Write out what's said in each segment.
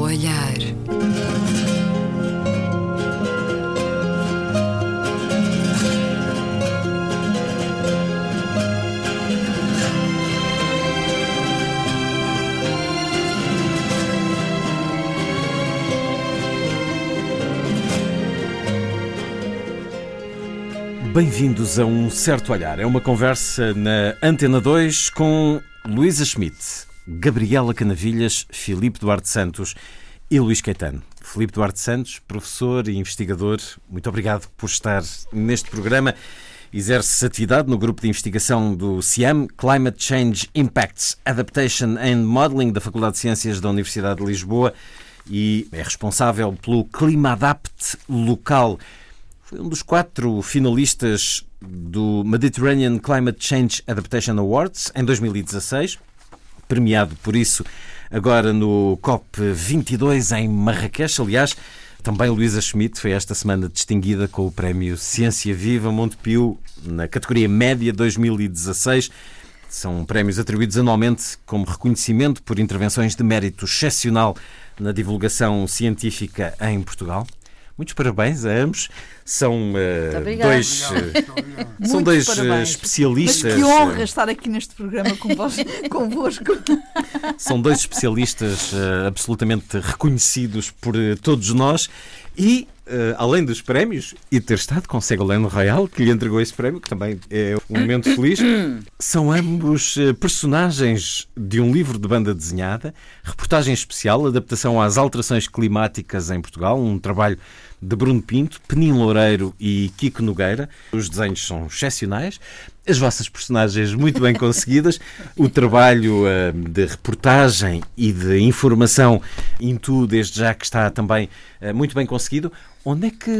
olhar. Bem-vindos a um certo olhar. É uma conversa na Antena 2 com Luísa Schmidt, Gabriela Canavilhas, Filipe Duarte Santos e Luís Caetano. Filipe Duarte Santos, professor e investigador, muito obrigado por estar neste programa. Exerce atividade no grupo de investigação do CIAM, Climate Change Impacts Adaptation and Modeling da Faculdade de Ciências da Universidade de Lisboa e é responsável pelo ClimaAdapt local. Foi um dos quatro finalistas do Mediterranean Climate Change Adaptation Awards em 2016, premiado por isso agora no COP22 em Marrakech. Aliás, também Luísa Schmidt foi esta semana distinguida com o prémio Ciência Viva Montepio na categoria Média 2016. São prémios atribuídos anualmente como reconhecimento por intervenções de mérito excepcional na divulgação científica em Portugal. Muitos parabéns a ambos. São uh, dois, uh, são dois uh, especialistas. Mas que honra estar aqui neste programa com vos, convosco. São dois especialistas absolutamente reconhecidos por todos nós e Uh, além dos prémios e ter estado com Ségolène Royal, que lhe entregou esse prémio, que também é um momento feliz, são ambos uh, personagens de um livro de banda desenhada, reportagem especial, adaptação às alterações climáticas em Portugal, um trabalho de Bruno Pinto, Penin Loureiro e Kiko Nogueira. Os desenhos são excepcionais, as vossas personagens muito bem conseguidas, o trabalho uh, de reportagem e de informação em tu, desde já que está também uh, muito bem conseguido. Onde é que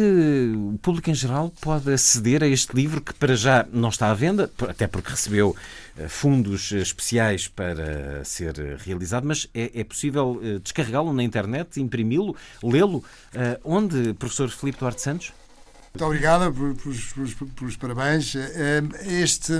o público em geral pode aceder a este livro que para já não está à venda, até porque recebeu uh, fundos especiais para ser realizado, mas é, é possível descarregá-lo na internet, imprimi-lo, lê-lo? onde, professor Filipe Duarte Santos? Muito obrigado pelos, parabéns. Eh, este,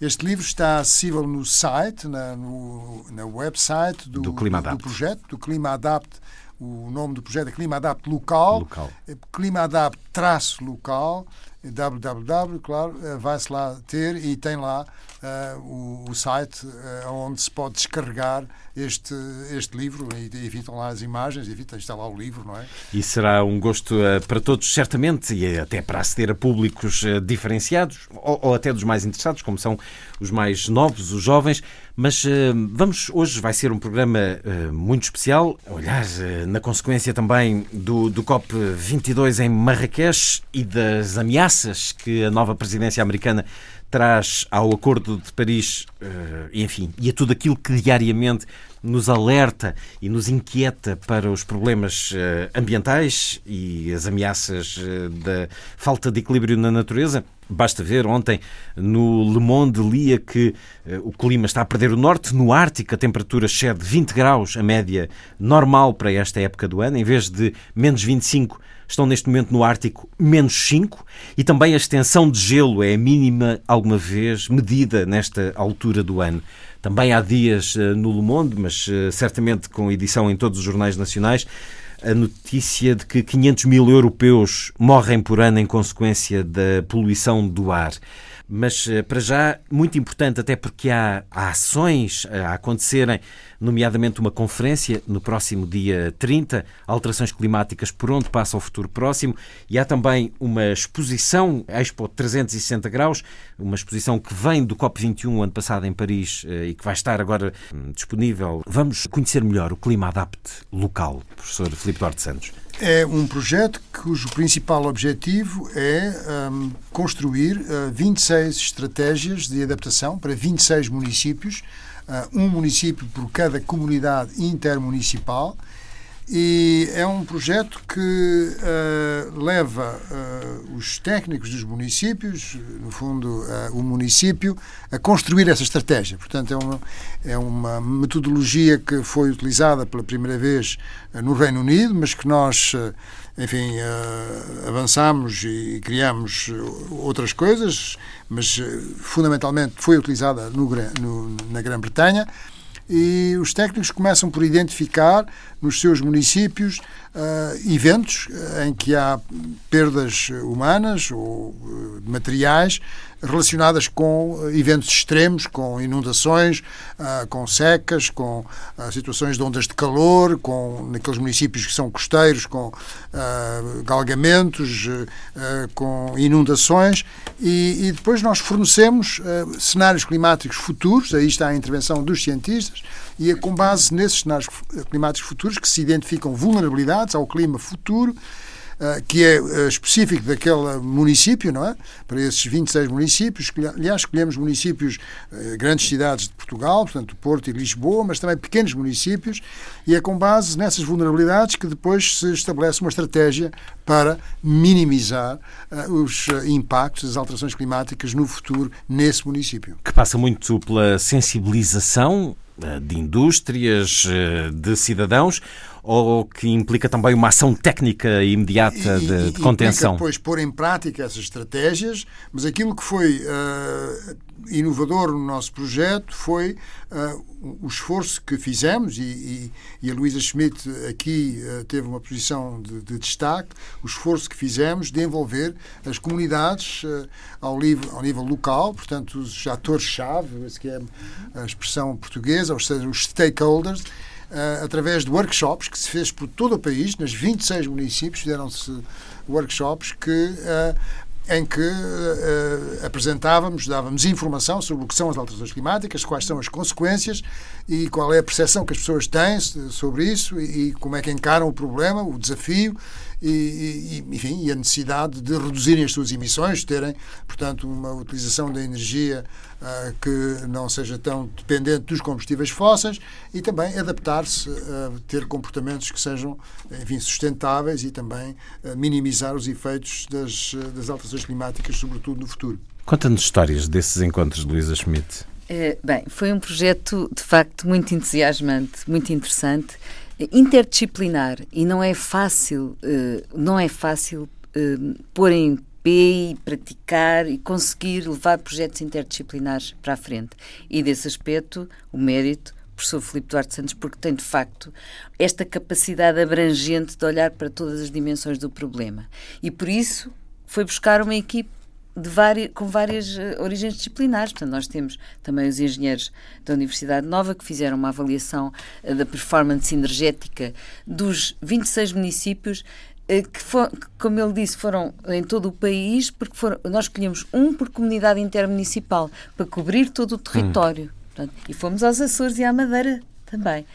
este livro está acessível no site, na, no, na website do, do, Clima do, do projeto, do Clima Adapt. O nome do projeto é Clima Adapt Local. local. Eh, Clima Adapt traço local www, claro, eh, vai-se lá ter e tem lá uh, o, o, site uh, onde se pode descarregar este, este livro e evitam lá as imagens, evitam está lá o livro, não é? E será um gosto uh, para todos, certamente, e até para aceder a públicos diferenciados, ou, ou, até dos mais interessados, como são os mais novos, os jovens. Mas vamos, hoje vai ser um programa muito especial, olhar na consequência também do, do COP22 em Marrakech e das ameaças que a nova presidência americana traz ao Acordo de Paris, uh, enfim, e a tudo aquilo que diariamente nos alerta e nos inquieta para os problemas uh, ambientais e as ameaças uh, da falta de equilíbrio na natureza. Basta ver, ontem no Le Monde lia que o clima está a perder o norte. No Ártico, a temperatura excede 20 graus, a média normal para esta época do ano, em vez de menos 25 estão neste momento no Ártico menos 5 e também a extensão de gelo é a mínima alguma vez medida nesta altura do ano. Também há dias eh, no Le Monde, mas eh, certamente com edição em todos os jornais nacionais, a notícia de que 500 mil europeus morrem por ano em consequência da poluição do ar. Mas eh, para já, muito importante, até porque há, há ações a acontecerem, nomeadamente uma conferência no próximo dia 30, Alterações Climáticas por onde passa o futuro próximo, e há também uma exposição, Expo 360 graus, uma exposição que vem do COP21 ano passado em Paris eh, e que vai estar agora hum, disponível. Vamos conhecer melhor o Clima Adapt local, professor Filipe Duarte Santos. É um projeto cujo principal objetivo é um, construir uh, 26 estratégias de adaptação para 26 municípios, uh, um município por cada comunidade intermunicipal e é um projeto que uh, leva uh, os técnicos dos municípios, no fundo, uh, o município, a construir essa estratégia. Portanto, é uma, é uma metodologia que foi utilizada pela primeira vez no Reino Unido, mas que nós, enfim, avançamos e criamos outras coisas, mas fundamentalmente foi utilizada no, no, na Grã-Bretanha e os técnicos começam por identificar nos seus municípios uh, eventos em que há perdas humanas ou uh, materiais relacionadas com eventos extremos, com inundações, uh, com secas, com situações de ondas de calor, com naqueles municípios que são costeiros, com galgamentos, com inundações. E, e, depois nós fornecemos cenários climáticos futuros, aí está a intervenção dos cientistas, e é com base nesses cenários climáticos futuros que se identificam vulnerabilidades ao clima futuro, eh, que é eh, específico daquele município, não é? Para esses 26 municípios, aliás, escolhemos municípios, eh, grandes cidades de Portugal, portanto, Porto e Lisboa, mas também pequenos municípios, e é com base nessas vulnerabilidades que depois se estabelece uma estratégia para minimizar os impactos das alterações climáticas no futuro nesse município. Que passa muito pela sensibilização de indústrias, de cidadãos, ou que implica também uma ação técnica imediata de, de contenção? Implica, depois, pôr em prática essas estratégias, mas aquilo que foi uh, inovador no nosso projeto foi uh, o esforço que fizemos, e, e, e a Luísa Schmidt aqui uh, teve uma posição de, de, destaque, o esforço que fizemos de envolver as comunidades ao, nível, ao nível local, portanto, os atores-chave, que é a expressão portuguesa, ou seja, os stakeholders, uh, através de workshops que se fez por todo o país, nas 26 municípios, fizeram-se workshops que uh, em que uh, apresentávamos, dávamos informação sobre o que são as alterações climáticas, quais são as consequências e qual é a percepção que as pessoas têm sobre isso e, e como é que encaram o problema, o desafio e, e, enfim, e a necessidade de reduzirem as suas emissões, terem, portanto, uma utilização da energia uh, que não seja tão dependente dos combustíveis fósseis e também adaptar-se a ter comportamentos que sejam, enfim, sustentáveis e também minimizar os efeitos das, das alterações climáticas, sobretudo no futuro. Conta-nos histórias desses encontros, Luísa Schmidt. É, bem, foi um projeto de facto muito entusiasmante, muito interessante interdisciplinar e não é fácil, uh, não é fácil uh, pôr em e praticar e conseguir levar projetos interdisciplinares para a frente. E desse aspecto, o mérito professor Filipe Duarte Santos, porque tem de facto esta capacidade abrangente de olhar para todas as dimensões do problema. E por isso foi buscar uma equipe várias, com várias uh, origens disciplinares. Portanto, nós temos também os engenheiros da Universidade Nova que fizeram uma avaliação uh, da performance energética dos 26 municípios uh, que, for, que, como ele disse, foram em todo o país, porque foram, nós escolhemos um por comunidade intermunicipal para cobrir todo o território. Hum. Portanto, e fomos aos Açores e à Madeira também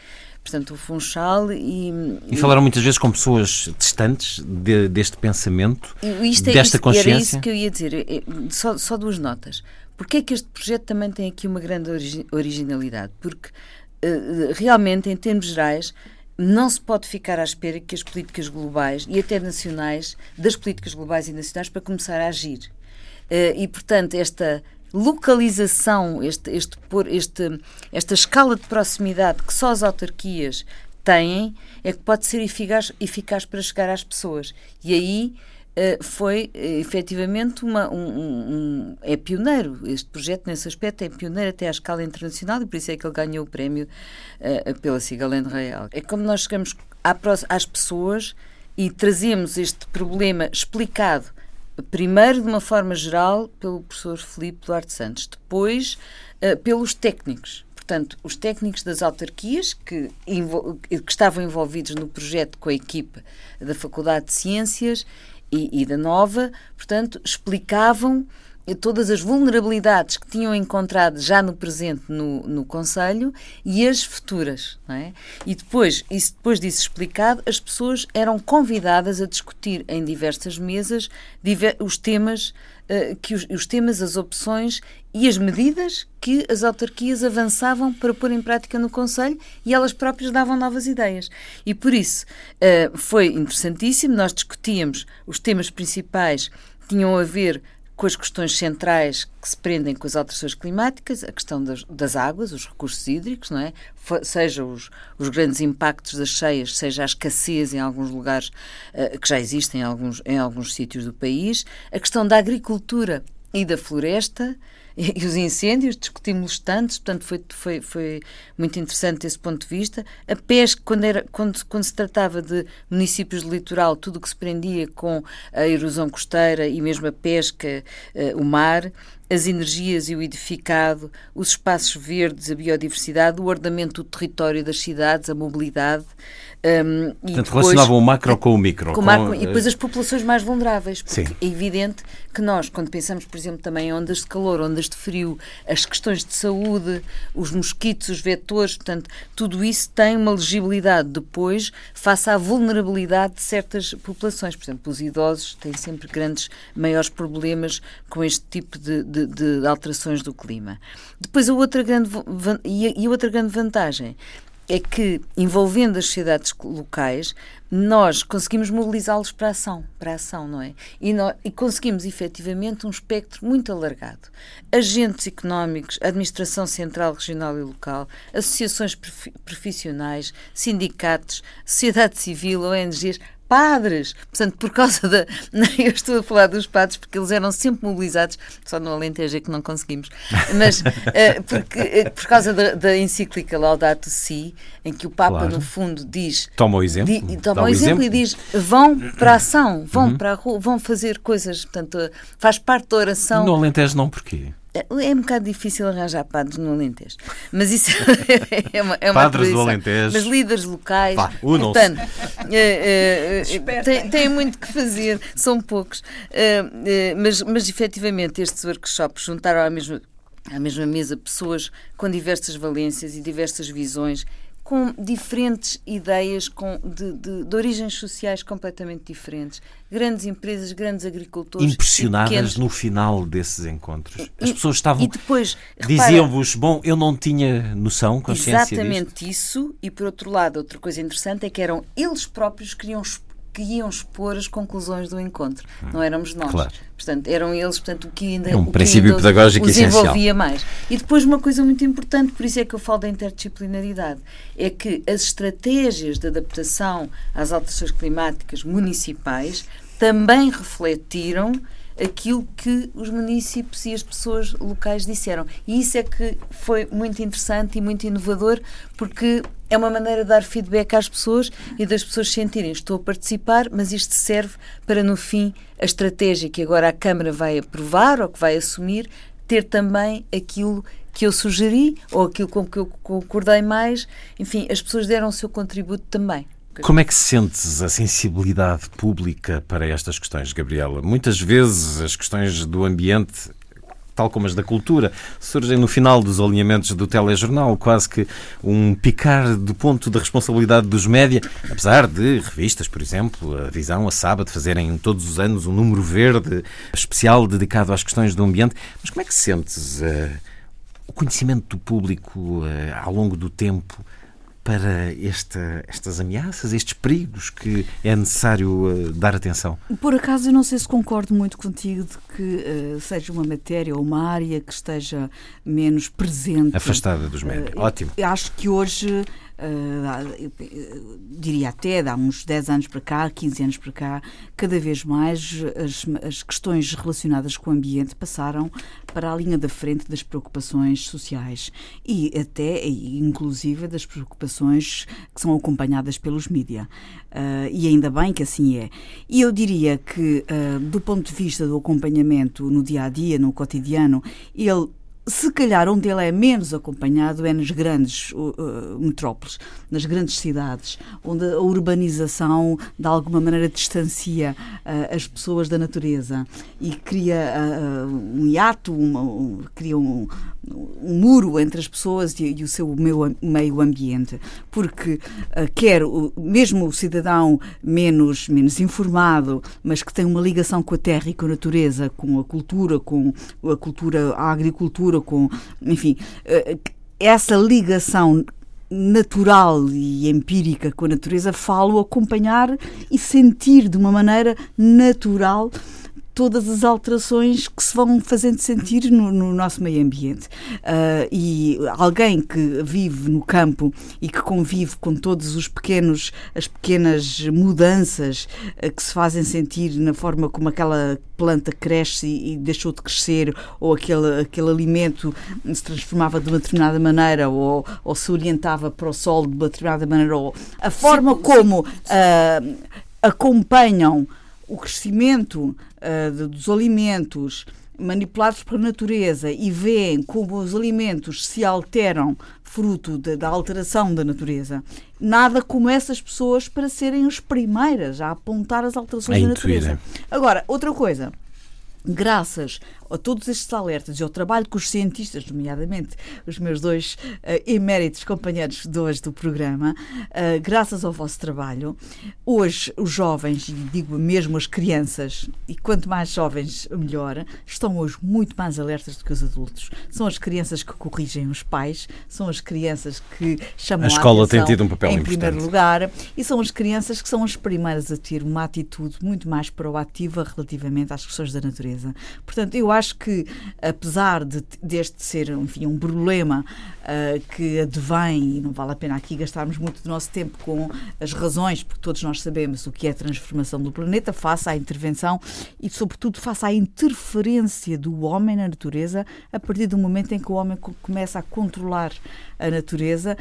portanto, o Funchal e... E falaram muitas vezes com pessoas distantes de, deste pensamento, isto é, desta isto, consciência? Era isso que eu ia dizer, é, só, só duas notas. Porque é que este projeto também tem aqui uma grande originalidade? Porque, uh, realmente, em termos gerais, não se pode ficar à espera que as políticas globais e até nacionais, das políticas globais e nacionais, para começar a agir. Uh, e, portanto, esta localização, este, este, este, esta escala de proximidade que só as autarquias têm, é que pode ser eficaz, eficaz para chegar às pessoas. E aí uh, foi uh, efetivamente uma, um, um, é pioneiro. Este projeto, nesse aspecto, é pioneiro até à escala internacional e por isso é que ele ganhou o prémio uh, pela Cigalene Real. É como nós chegamos às pessoas e trazemos este problema explicado primeiro de uma forma geral pelo professor Filipe Duarte Santos, depois uh, pelos técnicos. Portanto, os técnicos das autarquias que, que, estavam envolvidos no projeto com a equipe da Faculdade de Ciências e, e da Nova, portanto, explicavam todas as vulnerabilidades que tinham encontrado já no presente no, no Conselho e as futuras. É? E depois, isso, depois disso explicado, as pessoas eram convidadas a discutir em diversas mesas os temas, uh, que os, os, temas, as opções e as medidas que as autarquias avançavam para pôr em prática no Conselho e elas próprias davam novas ideias. E por isso uh, foi interessantíssimo, nós discutíamos os temas principais tinham a ver com as questões centrais que se prendem com as alterações climáticas, a questão das, das águas, os recursos hídricos, não é? seja os, os, grandes impactos das cheias, seja a escassez em alguns lugares uh, que já existem em alguns, em alguns sítios do país, a questão da agricultura e da floresta, e os incêndios, discutimos tantos, portanto foi, foi, foi muito interessante esse ponto de vista. A pesca, quando, era, quando, quando se tratava de municípios de litoral, tudo o que se prendia com a erosão costeira e mesmo a pesca, uh, o mar, as energias e o edificado, os espaços verdes, a biodiversidade, o ordenamento do território das cidades, a mobilidade. Um, Portanto, depois, relacionavam o macro com o micro. Com, com macro, e depois as populações mais vulneráveis. Porque Sim. é evidente que nós, quando pensamos, por exemplo, também em ondas de calor, ondas de frio, as questões de saúde, os mosquitos, os vetores, portanto, tudo isso tem uma legibilidade depois face à vulnerabilidade de certas populações. Por exemplo, os idosos têm sempre grandes, maiores problemas com este tipo de, de, de alterações do clima. Depois, a outra grande, e a, e a outra grande vantagem é que, envolvendo as sociedades locais, nós conseguimos mobilizá-los para a ação, para a ação, não é? E, e, conseguimos efetivamente um espectro muito alargado. Agentes económicos, administração central, regional e local, associações profissionais, sindicatos, sociedade civil, ONGs, padres. Portanto, por causa da. Eu estou a falar dos padres porque eles eram sempre mobilizados, só no Alentejo é que não conseguimos, mas uh, porque, uh, por causa da, da, encíclica Laudato Si, em que o Papa, claro. no fundo, diz. Toma o exemplo. Di, toma o exemplo, exemplo, e diz: vão para a ação, vão uhum. para a rua, vão fazer coisas. Portanto, faz parte da oração. No Alentejo, não porquê? É, é um bocado difícil arranjar padres no Alentejo. Mas isso é uma, é uma Padres do Alentejo. Mas líderes locais. Pá, portanto, é, é, tem, tem, muito que fazer, são poucos. mas, mas efetivamente estes workshops juntaram à mesma, à mesma mesa pessoas com diversas valências e diversas visões com diferentes ideias com, de, de, de, origens sociais completamente diferentes. Grandes empresas, grandes agricultores. Impressionadas no final desses encontros. As pessoas estavam. E depois. Diziam-vos, bom, eu não tinha noção, consciência Exatamente disto. isso. E por outro lado, outra coisa interessante é que eram eles próprios que queriam que iam expor as conclusões do encontro. Hum, não éramos nós. Claro. Portanto, eram eles, portanto, o que ainda, é um princípio ainda pedagógico os essencial. envolvia mais. E depois uma coisa muito importante, por isso é que eu falo da interdisciplinaridade, é que as estratégias de adaptação às alterações climáticas municipais também refletiram aquilo que os municípios e as pessoas locais disseram. E isso é que foi muito interessante e muito inovador, porque é uma maneira de dar feedback às pessoas e das pessoas sentirem estou a participar, mas isto serve para, no fim, a estratégia que agora a Câmara vai aprovar ou que vai assumir, ter também aquilo que eu sugeri ou aquilo com que eu concordei mais. Enfim, as pessoas deram o seu contributo também. Como é que sentes a sensibilidade pública para estas questões, Gabriela? Muitas vezes as questões do ambiente tal como as da cultura, surgem no final dos alinhamentos do telejornal, quase que um picar do ponto da responsabilidade dos média, apesar de revistas, por exemplo, a Visão, a Sábado, fazerem todos os anos um número verde especial dedicado às questões do ambiente. Mas como é que sentes uh, o conhecimento do público uh, ao longo do tempo para esta, estas ameaças, estes perigos que é necessário uh, dar atenção? Por acaso, eu não sei se concordo muito contigo de que uh, seja uma matéria ou uma área que esteja menos presente. Afastada dos médios. Uh, Ótimo. Acho que hoje Uh, diria até há uns 10 anos para cá, 15 anos para cá, cada vez mais as, as, questões relacionadas com o ambiente passaram para a linha da frente das preocupações sociais e até, inclusive, das preocupações que são acompanhadas pelos mídia. Uh, e ainda bem que assim é. E eu diria que, uh, do ponto de vista do acompanhamento no dia a dia, no cotidiano, ele se calhar onde ele é menos acompanhado é nas grandes uh, metrópoles, nas grandes cidades, onde a urbanização de alguma maneira distancia uh, as pessoas da natureza e cria uh, um hiato, uma, um, cria um, um, muro entre as pessoas e, e o seu meio, meio ambiente, porque quer o, mesmo o cidadão menos, menos informado, mas que tem uma ligação com a terra e com a natureza, com a cultura, com a cultura, a agricultura, com, enfim, eh, essa ligação natural e empírica com a natureza, falo acompanhar e sentir de uma maneira natural todas as alterações que se vão fazendo sentir no, no nosso meio ambiente. Uh, e alguém que vive no campo e que convive com todos os pequenos, as pequenas mudanças uh, que se fazem sentir na forma como aquela planta cresce e, e deixou de crescer, ou aquele, aquele alimento se transformava de uma determinada maneira, ou, ou se orientava para o sol de uma determinada maneira, ou a forma como uh, acompanham o crescimento uh, dos alimentos manipulados pela natureza e veem como os alimentos se alteram fruto de, da alteração da natureza, nada como essas pessoas para serem as primeiras a apontar as alterações a da natureza. Agora, outra coisa graças a todos estes alertas e ao trabalho que os cientistas, nomeadamente os meus dois uh, eméritos companheiros de hoje do programa, uh, graças ao vosso trabalho, hoje os jovens, e digo mesmo as crianças, e quanto mais jovens, melhor, estão hoje muito mais alertas do que os adultos. São as crianças que corrigem os pais, são as crianças que chamam a escola a tem tido um papel em importante. primeiro lugar, e são as crianças que são as primeiras a ter uma atitude muito mais proativa relativamente às questões da natureza. Portanto, eu acho que, apesar de, deste ser, enfim, um problema uh, que advém, e não vale a pena aqui gastarmos muito do nosso tempo com as razões, porque todos nós sabemos o que é a transformação do planeta, face à intervenção e, sobretudo, face à interferência do homem na natureza, a partir do momento em que o homem começa a controlar a natureza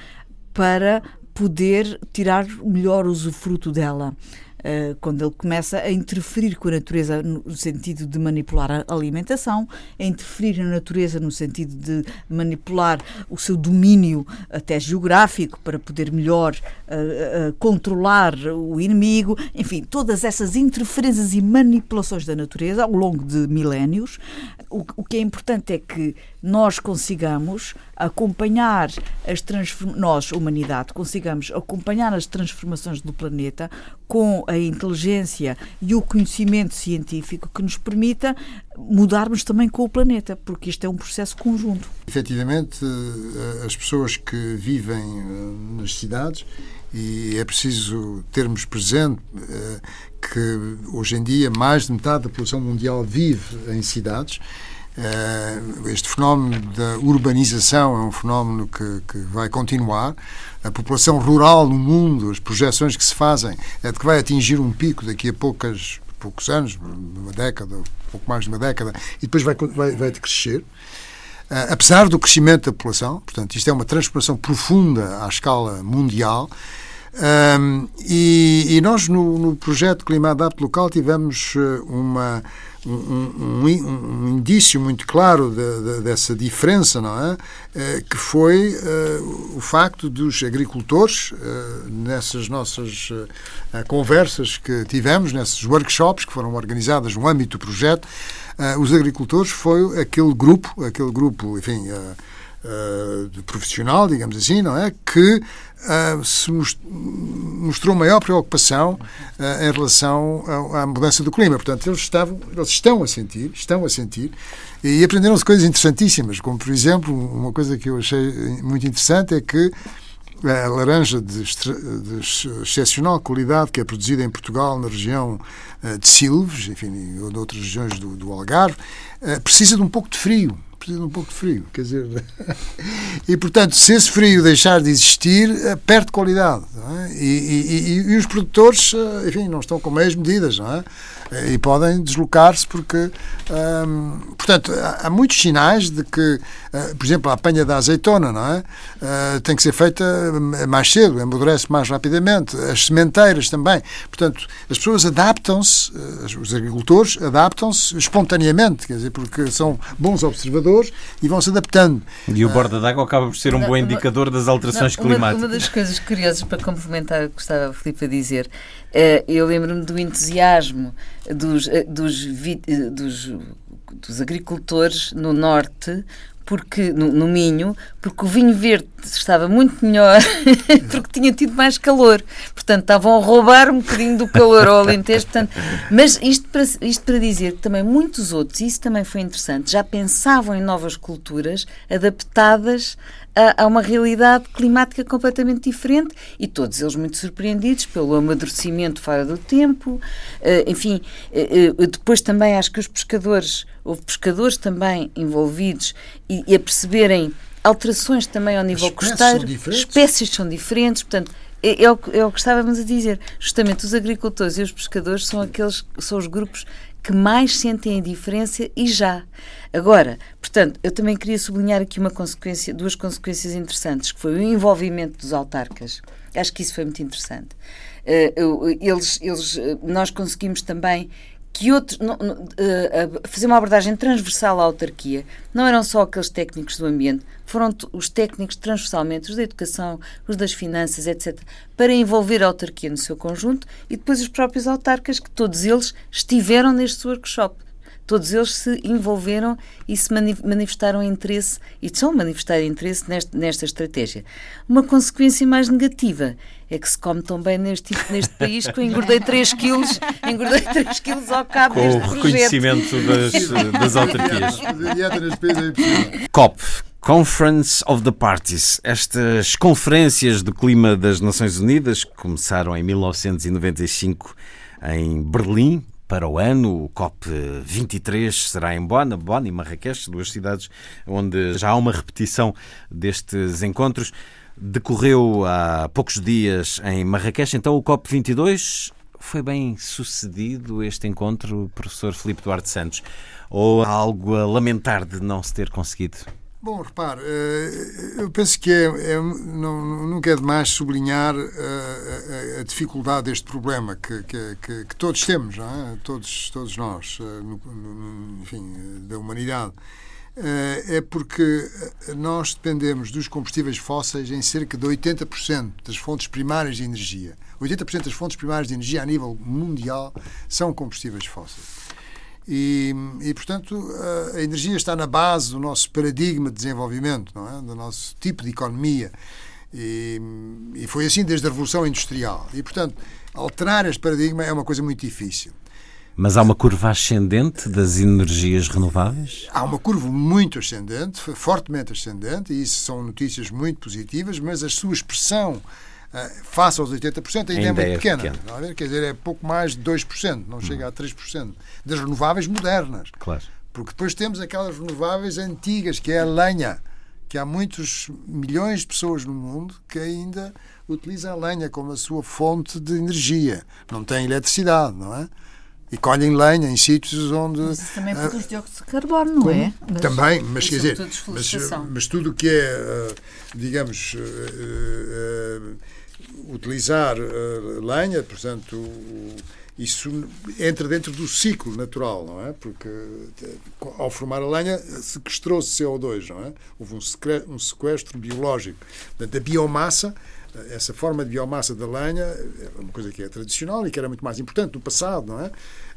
para poder tirar melhor usufruto dela. Eh, quando ele começa a interferir com a natureza no sentido de manipular a alimentação, a interferir na natureza no sentido de manipular o seu domínio até geográfico para poder melhor uh, uh, controlar o inimigo, enfim, todas essas interferências e manipulações da natureza ao longo de milénios. O, o que é importante é que nós consigamos acompanhar as nós, humanidade, consigamos acompanhar as transformações do planeta com a inteligência e o conhecimento científico que nos permita mudarmos também com o planeta, porque isto é um processo conjunto. Efetivamente, eh, as pessoas que vivem eh, nas cidades e é preciso termos presente eh, que hoje em dia mais de metade da população mundial vive em cidades este fenómeno da urbanização é um fenómeno que, que, vai continuar. A população rural no mundo, as projeções que se fazem, é de que vai atingir um pico daqui a poucas, poucos anos, uma década, pouco mais de uma década, e depois vai, vai, vai crescer. Uh, apesar do crescimento da população, portanto, isto é uma transformação profunda à escala mundial. Um, e, e, nós, no, no projeto Clima Adapt Local, tivemos eh, uma um, um, um, indício muito claro de, de, dessa diferença, não é? Eh, que foi uh, o facto dos agricultores, nessas nossas conversas que tivemos, nesses workshops que foram organizados no âmbito do projeto, os agricultores foi aquele grupo, aquele grupo, enfim, de profissional, digamos assim, não é? Que uh, se mostrou maior preocupação uh, em relação à, mudança do clima. Portanto, eles, estavam, eles estão a sentir, estão a sentir, e aprenderam-se coisas interessantíssimas, como, por exemplo, uma coisa que eu achei muito interessante é que a laranja de, excepcional qualidade que é produzida em Portugal, na região de Silves, enfim, ou de outras regiões do, do Algarve, precisa de um pouco de frio precisa de um pouco de frio. Quer dizer, e portanto, se esse frio deixar de existir, eh, perde qualidade. É? E, e, e, os produtores, eh, enfim, não estão com meias medidas, não é? Eh, e podem deslocar-se porque, hum, portanto, há, muitos sinais de que, uh, por exemplo, a apanha da azeitona, não é? Uh, tem que ser feita mais cedo, amadurece mais rapidamente. As sementeiras também. Portanto, as pessoas adaptam-se, uh, os agricultores adaptam-se espontaneamente, quer dizer, porque são bons observadores e vão se adaptando. E o borda d'água acaba por ser um bom indicador das alterações não, climáticas. Uma, uma das coisas curiosas para complementar o que estava a Filipe a dizer, eu lembro-me do entusiasmo dos, eh, dos, eh, dos, dos agricultores no norte porque no, no, Minho, porque o vinho verde estava muito melhor, porque tinha tido mais calor. Portanto, estavam a roubar um bocadinho do calor ao Alentejo. Portanto, mas isto para, isto para dizer que também muitos outros, e isso também foi interessante, já pensavam em novas culturas adaptadas a, a, uma realidade climática completamente diferente e todos eles muito surpreendidos pelo amadurecimento fora do tempo. Uh, enfim, uh, depois também acho que os pescadores, houve pescadores também envolvidos e, e a perceberem alterações também ao nível espécies costeiro. São espécies são diferentes, portanto, é, é, o, é o que estávamos a dizer. Justamente os agricultores e os pescadores são aqueles são os grupos que mais sentem a diferença e já. Agora, portanto, eu também queria sublinhar aqui uma consequência, duas consequências interessantes, que foi o envolvimento dos autarcas. Acho que isso foi muito interessante. Uh, eles, eles, nós conseguimos também que outros não, não, uh, fazer uma abordagem transversal à autarquia. Não eram só aqueles técnicos do ambiente, foram os técnicos transversalmente, os da educação, os das finanças, etc., para envolver a autarquia no seu conjunto e depois os próprios autarcas, que todos eles estiveram neste workshop. Todos eles se envolveram e se manifestaram interesse, e estão a manifestar interesse nesta, nesta estratégia. Uma consequência mais negativa é que se come tão bem neste, neste país que eu engordei 3 quilos, engordei 3 quilos ao cabo Com deste o reconhecimento das, das autarquias. é COP, Conference of the Parties. Estas conferências do clima das Nações Unidas começaram em 1995 em Berlim. Para o ano, o COP23 será em Bonn, Bonn e Marrakech, duas cidades onde já há uma repetição destes encontros. Decorreu há poucos dias em Marrakech, então o COP22 foi bem sucedido este encontro, professor Filipe Duarte Santos? Ou há algo a lamentar de não se ter conseguido? Bom, repare, eh, eu penso que é, é não, nunca é demais sublinhar a, eh, a, a dificuldade deste problema que, que, que, que todos temos, é? todos, todos nós, eh, no, no, enfim, da humanidade. É porque nós dependemos dos combustíveis fósseis em cerca de 80% das fontes primárias de energia. 80% das fontes primárias de energia a nível mundial são combustíveis fósseis. E, e, portanto, a energia está na base do nosso paradigma de desenvolvimento, não é? do nosso tipo de economia. E, e foi assim desde a Revolução Industrial. E, portanto, alterar este paradigma é uma coisa muito difícil. Mas há uma curva ascendente das energias renováveis? Há uma curva muito ascendente, fortemente ascendente, e isso são notícias muito positivas, mas a sua expressão face aos 80%, ainda, é ainda é muito é pequena. Pequeno. É? Quer dizer, é pouco mais de 2%, não chega a 3%. Das renováveis modernas. Claro. Porque depois temos aquelas renováveis antigas, que é a lenha, que há muitos milhões de pessoas no mundo que ainda utilizam a lenha como a sua fonte de energia. Não têm eletricidade, não é? e colhem lenha em sítios onde. Mas isso também produz uh, dióxido de carbono, não é? Mas, também, mas quer dizer, mas, mas, tudo o que é, uh, digamos, uh, utilizar uh, lenha, portanto, isso entra dentro do ciclo natural, não é? Porque ao formar a lenha sequestrou-se CO2, não é? Houve um sequestro biológico. Portanto, a biomassa essa forma de biomassa da lenha é uma coisa que é tradicional e que era muito mais importante no passado, não é?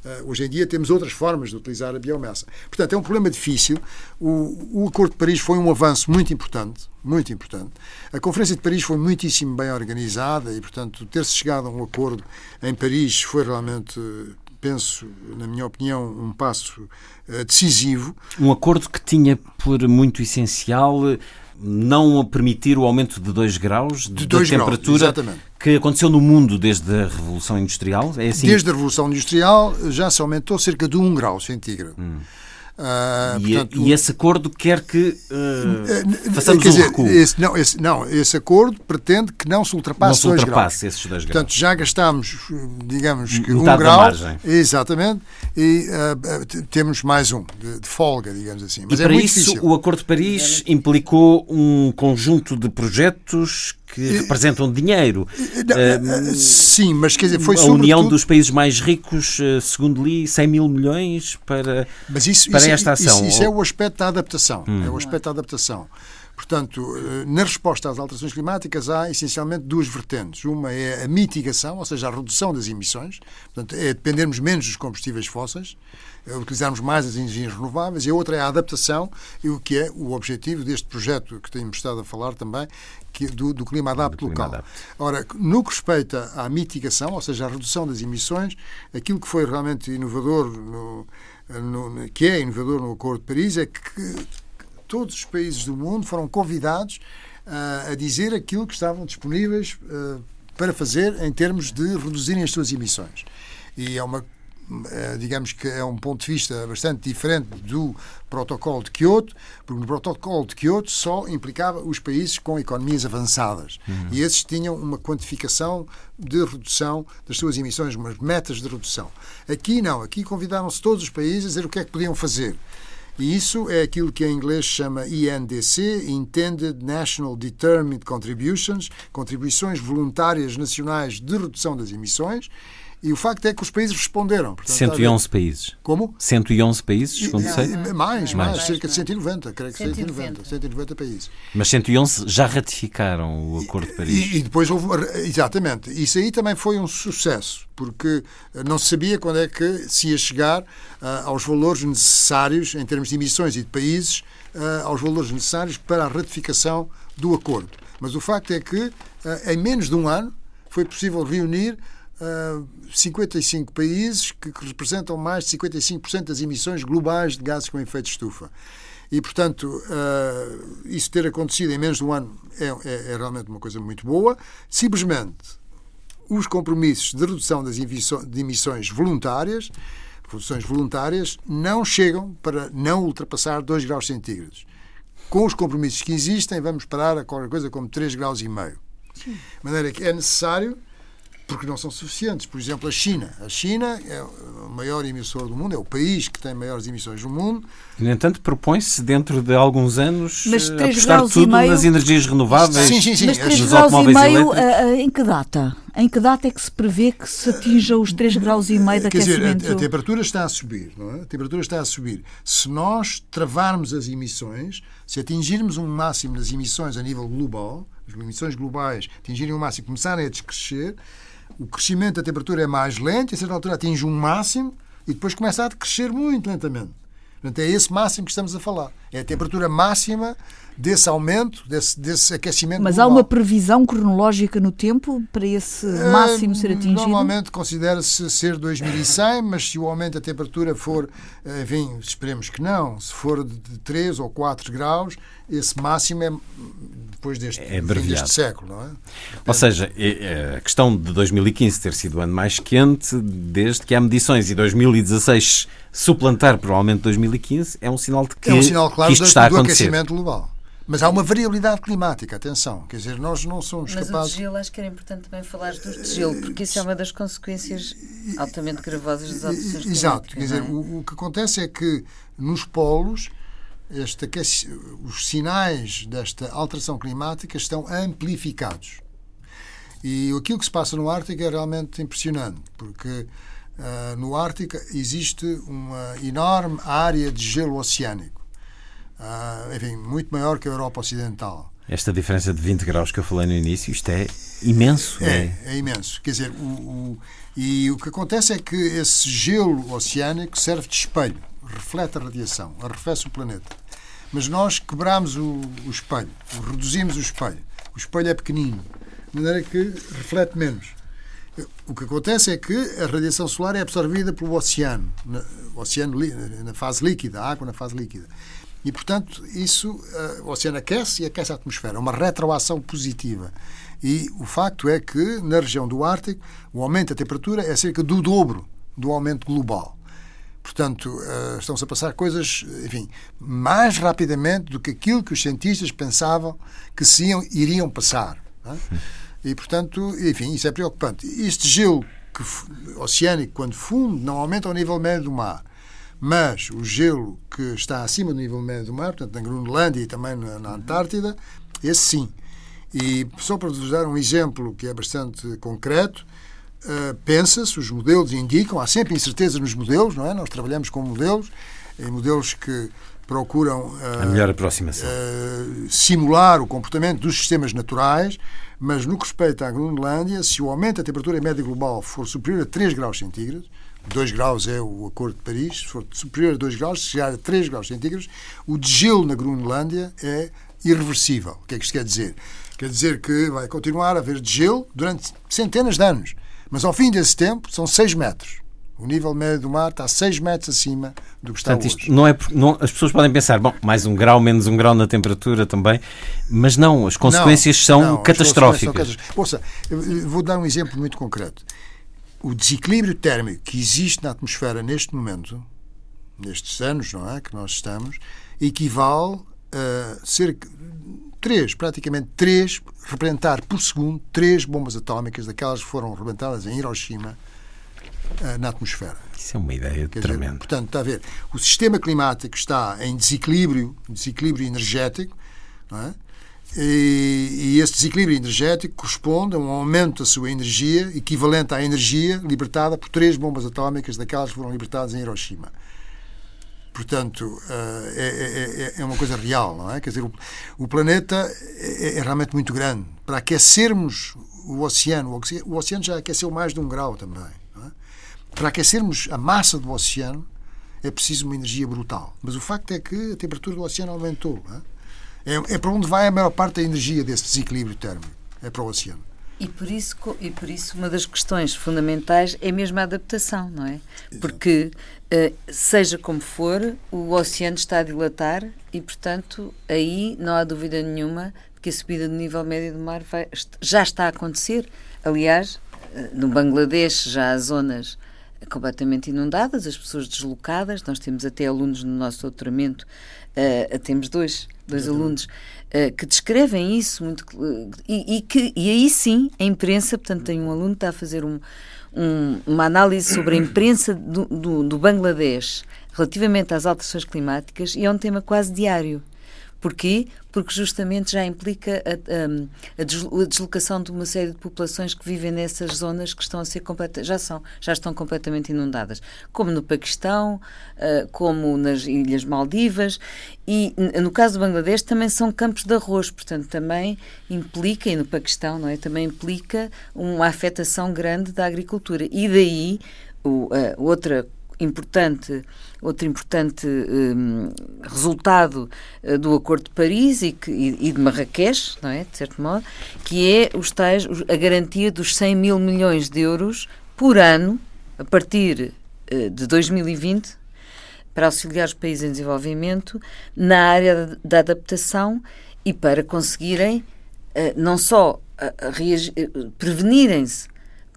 Eh, hoje em dia temos outras formas de utilizar a biomassa. Portanto, é um problema difícil. O, o Acordo de Paris foi um avanço muito importante, muito importante. A Conferência de Paris foi muitíssimo bem organizada e, portanto, ter-se chegado a um acordo em Paris foi realmente penso, na minha opinião, um passo uh, decisivo. Um acordo que tinha por muito essencial não permitir o aumento de 2 graus de da temperatura graus, que aconteceu no mundo desde a Revolução Industrial? É assim? Desde a Revolução Industrial já se aumentou cerca de 1 um grau centígrado. Hum. Uh, e, portanto, e, esse acordo quer que uh, façamos dizer, um recuo. Esse, não, esse, não, esse acordo pretende que não se ultrapasse, não se ultrapasse dois esses dois graus. Portanto, já gastámos, digamos que Metade um grau. Margem. Exatamente. E uh, temos mais um de, de, folga, digamos assim. Mas e é para isso, difícil. o Acordo de Paris implicou um conjunto de projetos que representam dinheiro. Uh, sim, mas quer dizer, foi A. União dos Países Mais Ricos, segundo li, 100 mil milhões para, mas isso, para isso, esta ação. Isso, isso, é o aspecto da adaptação. Hum. É o aspecto da adaptação. Portanto, na resposta às alterações climáticas há essencialmente duas vertentes. Uma é a mitigação, ou seja, a redução das emissões, portanto, é dependermos menos dos combustíveis fósseis, é utilizarmos mais as energias renováveis, e a outra é a adaptação, e o que é o objetivo deste projeto que temos estado a falar também, que, do, do clima adapto local. Clima Ora, no que respeita à mitigação, ou seja, à redução das emissões, aquilo que foi realmente inovador, no, no, que é inovador no Acordo de Paris, é que todos os países do mundo foram convidados uh, a dizer aquilo que estavam disponíveis uh, para fazer em termos de reduzirem as suas emissões. E é uma digamos que é um ponto de vista bastante diferente do protocolo de Kyoto, porque no protocolo de Kyoto só implicava os países com economias avançadas. Uhum. E esses tinham uma quantificação de redução das suas emissões, umas metas de redução. Aqui não, aqui convidaram-se todos os países a dizer o que é que podiam fazer. E isso é aquilo que em inglês chama INDC, Intended National Determined Contributions, contribuições voluntárias nacionais de redução das emissões, e o facto é que os países responderam. Portanto, 111 países. Como? 111 países, segundo sei. Mais, mais, mais, cerca de 190, creio que 190, 190 países. Mas 111 já ratificaram o Acordo de Paris. E, e, depois houve. Exatamente. Isso aí também foi um sucesso, porque não se sabia quando é que se ia chegar uh, aos valores necessários, em termos de emissões e de países, uh, aos valores necessários para a ratificação do acordo. Mas o facto é que, uh, em menos de um ano, foi possível reunir uh, 55 países que, representam mais de 55% das emissões globais de gases com efeito estufa. E, portanto, uh, isso ter acontecido em menos de um ano é, é, é, realmente uma coisa muito boa. Simplesmente, os compromissos de redução das de emissões voluntárias, reduções voluntárias, não chegam para não ultrapassar 2 graus centígrados. Com os compromissos que existem, vamos parar a qualquer coisa como 3 graus e meio. De maneira que é necessário porque não são suficientes. Por exemplo, a China. A China é o maior emissor do mundo, é o país que tem maiores emissões do mundo. No entanto, propõe-se dentro de alguns anos Mas eh, apostar tudo meio... nas energias renováveis. Sim, sim, sim. Mas 3 graus e meio, uh, em que data? Em que data é que se prevê que se atinja os 3 graus e meio de Quer aquecimento? Dizer, a, a temperatura está a subir, não é? A temperatura está a subir. Se nós travarmos as emissões, se atingirmos um máximo das emissões a nível global, as emissões globais atingirem um máximo e começarem a descrescer, o crescimento da temperatura é mais lento, e a certa altura atinge um máximo e depois começa a decrescer muito lentamente. Portanto, é esse máximo que estamos a falar. É a temperatura máxima desse aumento, desse, desse aquecimento Mas global. há uma previsão cronológica no tempo para esse máximo ser atingido? Normalmente considera-se ser 2100, mas se o aumento da temperatura for, eh, enfim, esperemos que não, se for de 3 ou 4 graus, esse máximo é depois deste, é deste século, não é? Ou seja, é, a questão de 2015 ter sido o ano mais quente, desde que há medições, e 2016 suplantar provavelmente 2015, é um sinal de que, é um sinal, claro, que isto está a acontecer. aquecimento global. Mas há uma variabilidade climática, atenção. Quer dizer, nós não somos Mas capazes. Mas o gelo, acho que era importante também falar dos de gelo, porque isso é uma das consequências altamente gravosas das alterações climáticas. Exato. Quer dizer, é? o, o, que acontece é que nos polos este, os sinais desta alteração climática estão amplificados. E aquilo que se passa no Ártico é realmente impressionante, porque uh, no Ártico existe uma enorme área de gelo oceânico, uh, enfim, muito maior que a Europa Ocidental. Esta diferença de 20 graus que eu falei no início, isto é imenso. É, é, é imenso. Quer dizer, o, o, e o que acontece é que esse gelo oceânico serve de espelho reflete a radiação, arrefece o planeta. Mas nós quebramos o, o espelho, reduzimos o espelho. O espelho é pequenino, de maneira que reflete menos. O que acontece é que a radiação solar é absorvida pelo oceano, na, oceano na fase líquida, a água na fase líquida. E, portanto, isso, uh, o oceano aquece e aquece a atmosfera. É uma retroação positiva. E o facto é que, na região do Ártico, o aumento da temperatura é cerca do dobro do aumento global. Portanto, uh, estão-se a passar coisas, enfim, mais rapidamente do que aquilo que os cientistas pensavam que se iam, iriam passar. É? E, portanto, enfim, isso é preocupante. Este gelo que, oceânico, quando funde, não aumenta ao nível médio do mar. Mas o gelo que está acima do nível médio do mar, portanto, na Groenlândia e também na, na Antártida, esse sim. E só para vos dar um exemplo que é bastante concreto, uh, pensa-se, os modelos indicam, há sempre incerteza nos modelos, não é? Nós trabalhamos com modelos, em modelos que procuram uh, a melhor aproximação. Uh, simular o comportamento dos sistemas naturais, mas no que respeita à Groenlândia, se o aumento da temperatura média global for superior a 3 graus centígrados, 2 graus é o Acordo de Paris, se for superior a 2 graus, se chegar a 3 graus centígrados, o degelo na Groenlândia é irreversível. O que é que isto quer dizer? Quer dizer que vai continuar a haver degelo durante centenas de anos. Mas ao fim desse tempo, são 6 metros. O nível médio do mar está 6 metros acima do que está Portanto, hoje. isto não é, não, as pessoas podem pensar, bom, mais um grau, menos um grau na temperatura também, mas não, as consequências Não, são não, as catastróficas. são catastróficas. Ouça, vou dar um exemplo muito concreto. O desequilíbrio térmico que existe na atmosfera neste momento, nestes anos, não é, que nós estamos, equivale a cerca três, praticamente três, representar por segundo três bombas atómicas daquelas que foram rebentadas em Hiroshima eh, na atmosfera. Isso é uma ideia Quer dizer, tremenda. portanto, está a ver, o sistema climático está em desequilíbrio, desequilíbrio energético, não é? E, e esse desequilíbrio energético corresponde a um aumento da sua energia, equivalente à energia libertada por três bombas atómicas daquelas que foram libertadas em Hiroshima. Portanto, eh, é, é- é uma coisa real, não é? Quer dizer, o, o planeta é, é realmente muito grande. Para aquecermos o oceano, o oce- o oceano já aqueceu mais de um grau também. é? Para aquecermos a massa do oceano é preciso uma energia brutal. Mas o facto é que a temperatura do oceano aumentou. É, é, para onde vai a maior parte da energia desse desequilíbrio térmico. É para o oceano. E por, isso, e por isso uma das questões fundamentais é mesmo a adaptação, não é? Porque, eh, seja como for, o oceano está a dilatar e, portanto, aí não há dúvida nenhuma de que a subida do nível médio do mar vai- já está a acontecer. Aliás, eh, no Bangladesh já há zonas completamente inundadas, as pessoas deslocadas. Nós temos até alunos no nosso doutoramento, eh, temos dois, dois alunos eh, que descrevem isso muito cl- e, e que e aí sim a imprensa, portanto, tem um aluno que está a fazer um- um- uma análise sobre a imprensa do, do, do Bangladesh relativamente às alterações climáticas e é um tema quase diário. Porquê? Porque justamente já implica a, a- a deslo- a deslocação de uma série de populações que vivem nessas zonas que estão a ser já são, já estão completamente inundadas, como no Paquistão, ah, como nas Ilhas Maldivas e no caso do Bangladesh também são campos de arroz, portanto também implica e no Paquistão, não é, também implica uma afetação grande da agricultura. E daí o, outra importante outro importante hum, resultado eh, do Acordo de Paris e, que- e- de Marrakech, não é, de certo modo, que é os tais, a garantia dos 100 mil milhões de euros por ano a partir eh, de 2020 para auxiliar os países em desenvolvimento na área da- da adaptação e para conseguirem eh, não só prevenirem-se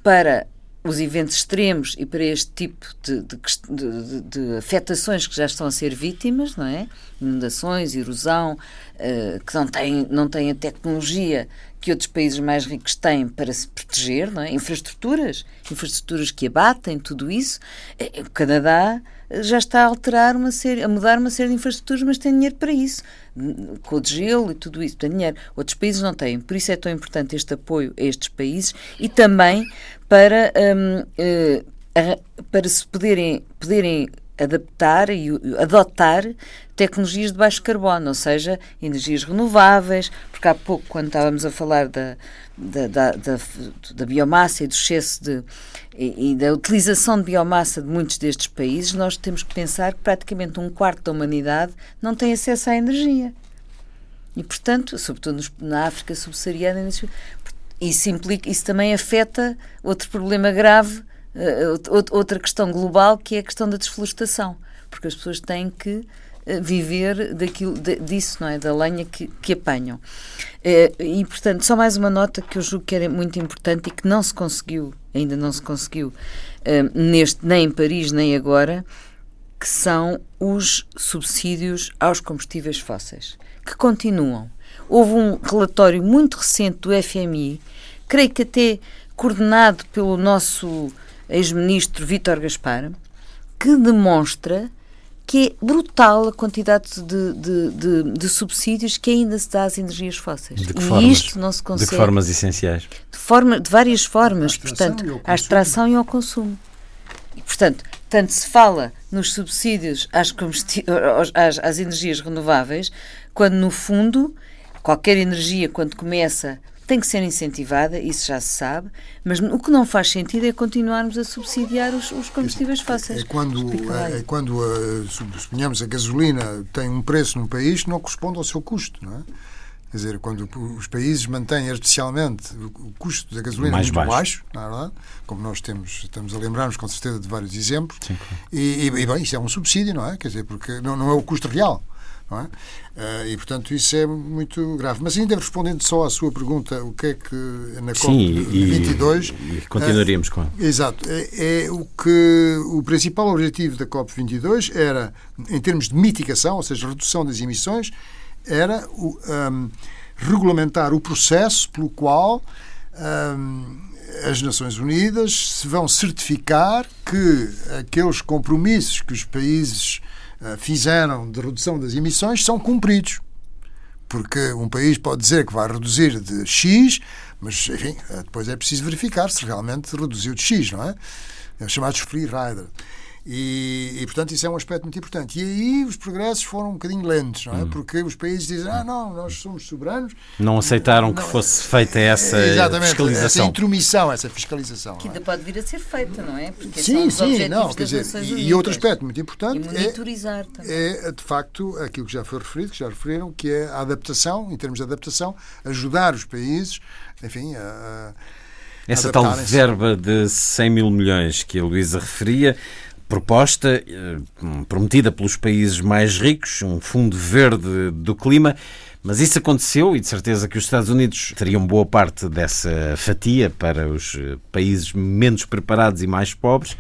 para os eventos extremos e para este tipo de, de de- de- afetações que já estão a ser vítimas, não é? Inundações, erosão, eh, que não têm, não têm a tecnologia que outros países mais ricos têm para se proteger, não é? Infraestruturas, infraestruturas que abatem, tudo isso. Eh, O Canadá eh, já está a alterar uma série, a mudar uma série de infraestruturas, mas tem dinheiro para isso, com o gelo e tudo isso, tem dinheiro. Outros países não têm, por isso é tão importante este apoio a estes países e também para, hum, eh, para se poderem, poderem adaptar e adotar tecnologias de baixo carbono, ou seja, energias renováveis, porque há pouco, quando estávamos a falar da, da, da, da, da biomassa e do excesso de, e, e da utilização de biomassa de muitos destes países, nós temos que pensar que praticamente um quarto da humanidade não tem acesso à energia. E, portanto, sobretudo na África subsaariana, isso, implica, isso também afeta outro problema grave, eh, out- outra questão global, que é a questão da desflorestação. Porque as pessoas têm que eh, viver daquilo, disso, não é? Da lenha que, que apanham. Eh, E, portanto, só mais uma nota que eu julgo que era muito importante e que não se conseguiu, ainda não se conseguiu, neste, nem em Paris, nem agora, que são os subsídios aos combustíveis fósseis, que continuam. Houve um relatório muito recente do FMI, creio que até coordenado pelo nosso ex-ministro Vítor Gaspar, que demonstra que é brutal a quantidade de, de, de, de subsídios que ainda se dá às energias fósseis. De que e formas? isto não se De consegue que formas essenciais? de, forma, de várias formas, À portanto, à extração e ao consumo. E, portanto, tanto se fala nos subsídios às, às, às energias renováveis, quando no fundo qualquer energia, quando começa, tem que ser incentivada, isso já se sabe, mas o que não faz sentido é continuarmos a subsidiar os, os combustíveis fósseis. É quando, é quando su- suponhamos, a gasolina tem um preço num país que não corresponde ao seu custo, não é? Quer dizer, quando os países mantêm especialmente o custo da gasolina Mais muito baixo. baixo, não é verdade? como nós temos, estamos a lembrar-nos com certeza de vários exemplos, Sim, e, e, e, bem, isso é um subsídio, não é? Quer dizer, porque não, não é o custo real. É? Eh, e, portanto, isso é muito grave. Mas ainda respondendo só à sua pergunta, o que é que na Sim, e, COP22... e continuaríamos com. Exato. É, é o que o principal objetivo da COP22 era, em termos de mitigação, ou seja, redução das emissões, era o, um, regulamentar o processo pelo qual um, as Nações Unidas se vão certificar que aqueles compromissos que os países fizeram de redução das emissões são cumpridos. Porque um país pode dizer que vai reduzir de X, mas, enfim, depois é preciso verificar se realmente reduziu de X, não é? É chamados free rider. E, e, portanto, isso é um aspecto muito importante. E aí os progressos foram um bocadinho lentos, não é? Hum. Porque os países dizem, ah, não, nós somos soberanos. Não aceitaram que fosse feita essa Exatamente, fiscalização. Essa intromissão, essa fiscalização. Que ainda é? pode vir a ser feita, não é? Porque sim, são os sim, não, das quer dizer, e, e outro aspecto muito importante E monitorizar também. é, é, de facto, aquilo que já foi referido, que já referiram, que é a adaptação, em termos de adaptação, ajudar os países, enfim, a, a Essa tal verba de 100 mil milhões que a Luísa referia, proposta, eh, prometida pelos países mais ricos, um fundo verde do clima, mas isso aconteceu e de certeza que os Estados Unidos teriam boa parte dessa fatia para os eh, países menos preparados e mais pobres.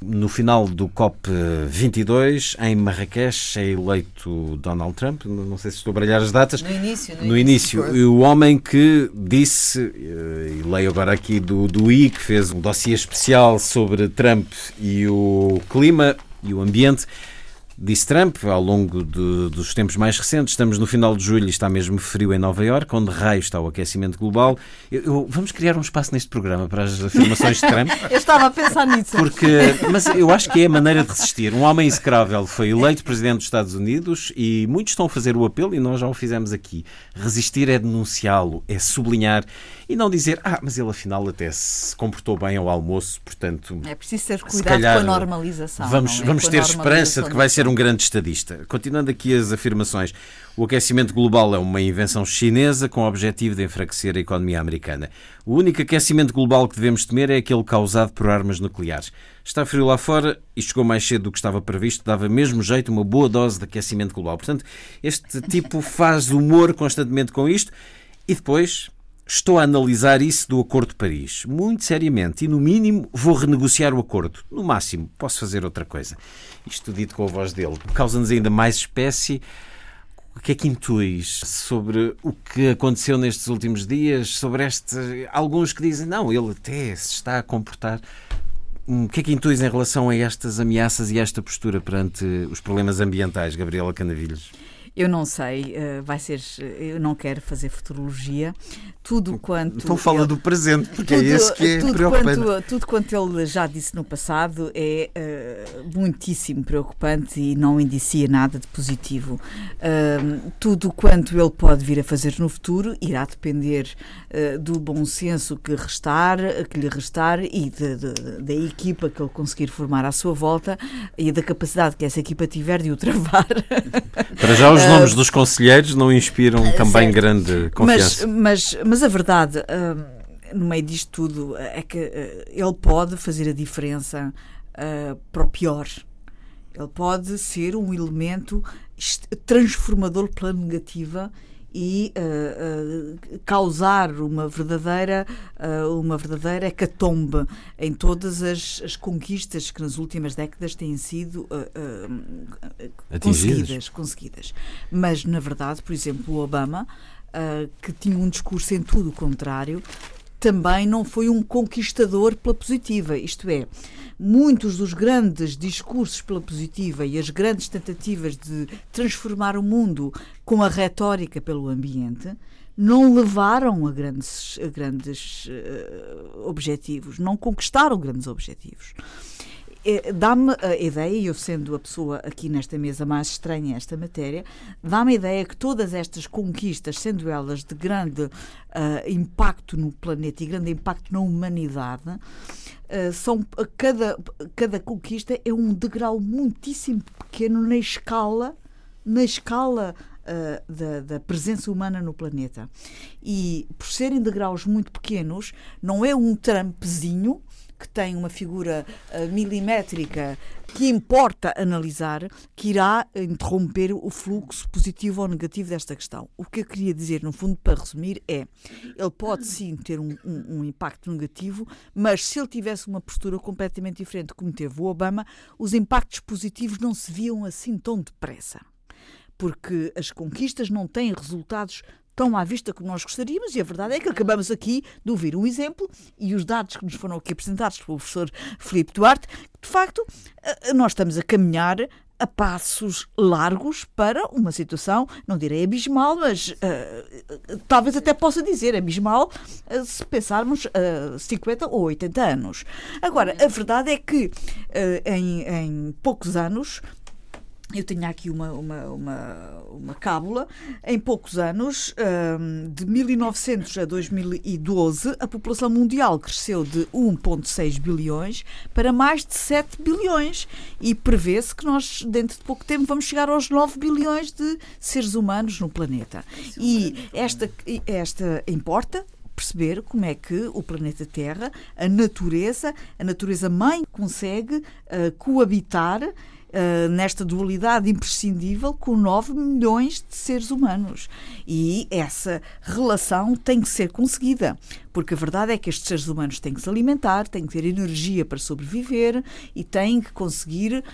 No final do COP22, em Marrakech, é eleito Donald Trump. Não sei se estou a baralhar as datas. No início, no, no início. início. O homem que disse, e leio agora aqui do, do I, que fez um dossiê especial sobre Trump e o clima e o ambiente. Disse Trump, ao longo de, dos tempos mais recentes, estamos no final de julho e está mesmo frio em Nova Iorque, onde raio está o aquecimento global. Eu, eu, vamos criar um espaço neste programa para as afirmações de Trump. eu estava a pensar nisso. Porque, mas eu acho que é a maneira de resistir. Um homem execrável foi eleito presidente dos Estados Unidos e muitos estão a fazer o apelo e nós já o fizemos aqui. Resistir é denunciá-lo, é sublinhar e não dizer, ah, mas ele afinal até se comportou bem ao almoço, portanto. É preciso ter cuidado calhar, com a normalização. Vamos, é? vamos ter esperança de que vai ser um grande estadista. Continuando aqui as afirmações, o aquecimento global é uma invenção chinesa com o objetivo de enfraquecer a economia americana. O único aquecimento global que devemos temer é aquele causado por armas nucleares. Está frio lá fora e chegou mais cedo do que estava previsto, dava mesmo jeito uma boa dose de aquecimento global. Portanto, este tipo faz humor constantemente com isto e depois Estou a analisar isso do Acordo de Paris, muito seriamente, e no mínimo vou renegociar o acordo. No máximo, posso fazer outra coisa. Isto dito com a voz dele. Causa-nos ainda mais espécie. O que é que intuis sobre o que aconteceu nestes últimos dias? Sobre este. Alguns que dizem, não, ele até se está a comportar. O que é que intuis em relação a estas ameaças e esta postura perante os problemas ambientais, Gabriela Canavilhos? Eu não sei, vai ser. Eu não quero fazer futurologia. Tudo quanto. Então fala ele, do presente, porque tudo, é esse que é tudo preocupante. Quanto, tudo quanto ele já disse no passado é uh, muitíssimo preocupante e não indicia nada de positivo. Uh, tudo quanto ele pode vir a fazer no futuro irá depender uh, do bom senso que restar, que lhe restar e de, de, da equipa que ele conseguir formar à sua volta e da capacidade que essa equipa tiver de o travar. Para já os nomes dos conselheiros não inspiram também certo. grande confiança. Mas, mas, mas a verdade, no meio disto tudo, é que ele pode fazer a diferença para o pior. Ele pode ser um elemento transformador pela negativa e uh, uh, causar uma verdadeira uh, uma verdadeira hecatombe em todas as, as, conquistas que nas últimas décadas têm sido conseguidas, conseguidas. Mas, na verdade, por exemplo, o Obama, que tinha um discurso em tudo o contrário, também não foi um conquistador pela positiva, isto é, muitos dos grandes discursos pela positiva e as grandes tentativas de transformar o mundo com a retórica pelo ambiente não levaram a grandes, a grandes uh, objetivos, não conquistaram grandes objetivos. Dá-me a ideia, e eu sendo a pessoa aqui nesta mesa mais estranha esta matéria, dá-me a ideia que todas estas conquistas, sendo elas de grande uh, impacto no planeta e grande impacto na humanidade, uh, são cada, cada conquista é um degrau muitíssimo pequeno na escala, na escala uh, da, da, presença humana no planeta. E por serem de graus muito pequenos, não é um Trumpzinho que tem uma figura uh, milimétrica que importa analisar, que irá interromper o fluxo positivo ou negativo desta questão. O que eu queria dizer, no fundo, para resumir, é ele pode sim ter um, um, um impacto negativo, mas se ele tivesse uma postura completamente diferente, como teve o Obama, os impactos positivos não se viam assim tão depressa porque as conquistas não têm resultados tão à vista como nós gostaríamos, e a verdade é que acabamos aqui de ouvir um exemplo e os dados que nos foram aqui apresentados pelo professor Filipe Duarte, de facto, eh, nós estamos a caminhar a passos largos para uma situação, não direi abismal, mas uh, talvez até possa dizer abismal uh, se pensarmos uh, 50 ou 80 anos. Agora, a verdade é que em, em poucos anos eu tenho aqui uma, uma, uma, uma cábula. Em poucos anos, hum, de 1900 a 2012, a população mundial cresceu de 1,6 bilhões para mais de 7 bilhões. E prevê-se que nós, dentro de pouco tempo, vamos chegar aos 9 bilhões de seres humanos no planeta. E esta, esta importa perceber como é que o planeta Terra, a natureza, a natureza mãe, consegue uh, coabitar uh, nesta dualidade imprescindível com 9 milhões de seres humanos. E essa relação tem que ser conseguida, porque a verdade é que estes seres humanos têm que se alimentar, têm que ter energia para sobreviver e têm que conseguir uh,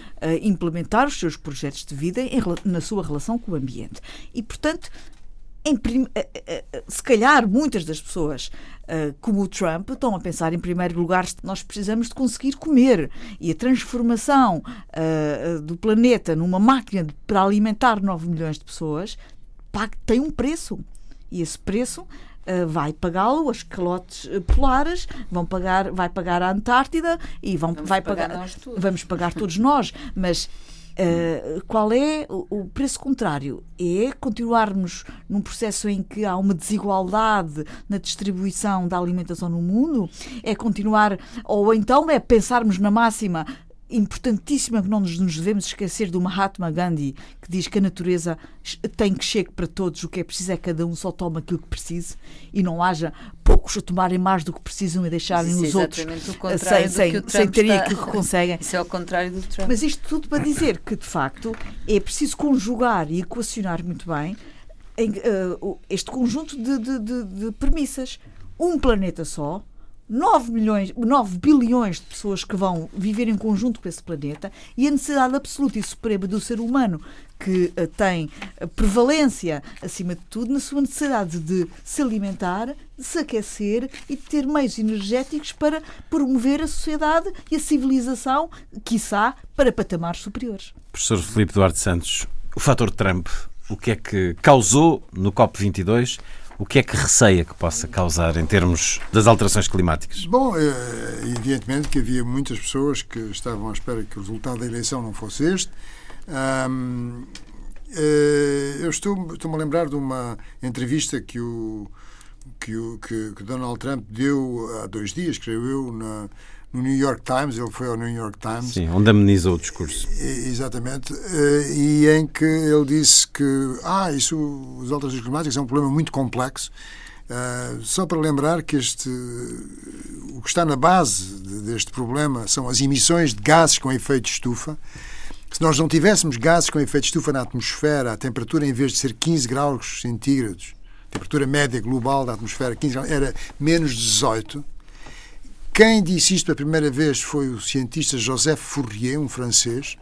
implementar os seus projetos de vida em, na sua relação com o ambiente. E, portanto, em, eh, eh, eh, se calhar muitas das pessoas, como o Trump, estão a pensar em primeiro lugar nós precisamos de conseguir comer. E a transformação do planeta numa máquina para alimentar 9 milhões de pessoas tem um preço. E esse preço vai pagá-lo as calotes polares vão pagar vai pagar a Antártida e vão vamos vai pagar, pagar vamos pagar todos nós. Mas Uh, qual é o, preço contrário? É continuarmos num processo em que há uma desigualdade na distribuição da alimentação no mundo? É continuar, ou então é pensarmos na máxima importantíssima que não nos, devemos esquecer do Mahatma Gandhi, que diz que a natureza tem que chegar para todos, o que é preciso é que cada um só tome aquilo que precise e não haja poucos a tomarem mais do que precisam e deixarem Isso os outros sem, sem, sem terem está... aquilo que conseguem. Isso é o contrário do Trump. Mas isto tudo para dizer que, de facto, é preciso conjugar e equacionar muito bem em, uh, este conjunto de, de, de, de premissas. Um planeta só, 9, milhões, 9 bilhões de pessoas que vão viver em conjunto com esse planeta e a necessidade absoluta e suprema do ser humano que uh, tem prevalência, acima de tudo, na sua necessidade de se alimentar, de se aquecer e de ter meios energéticos para promover a sociedade e a civilização, quiçá, para patamares superiores. Professor Filipe Duarte Santos, o fator Trump, o que é que causou no COP22 o que é que receia que possa causar em termos das alterações climáticas? Bom, é, evidentemente que havia muitas pessoas que estavam à espera que o resultado da eleição não fosse este. Eh, eu estou, estou-me a lembrar de uma entrevista que o, que o que, que Donald Trump deu há dois dias, creio eu, na, no New York Times, ele foi ao New York Times. Sim, onde amenizou o discurso. exatamente, eh, e em que ele disse que ah, isso, os alterações climáticas é um problema muito complexo. Uh, só para lembrar que este, o que está na base deste problema são as emissões de gases com efeito de estufa. Se nós não tivéssemos gases com efeito de estufa na atmosfera, a temperatura, em vez de ser 15 graus centígrados, a temperatura média global da atmosfera 15 graus, era menos 18 quem disse isto pela primeira vez foi o cientista Joseph Fourier, um francês,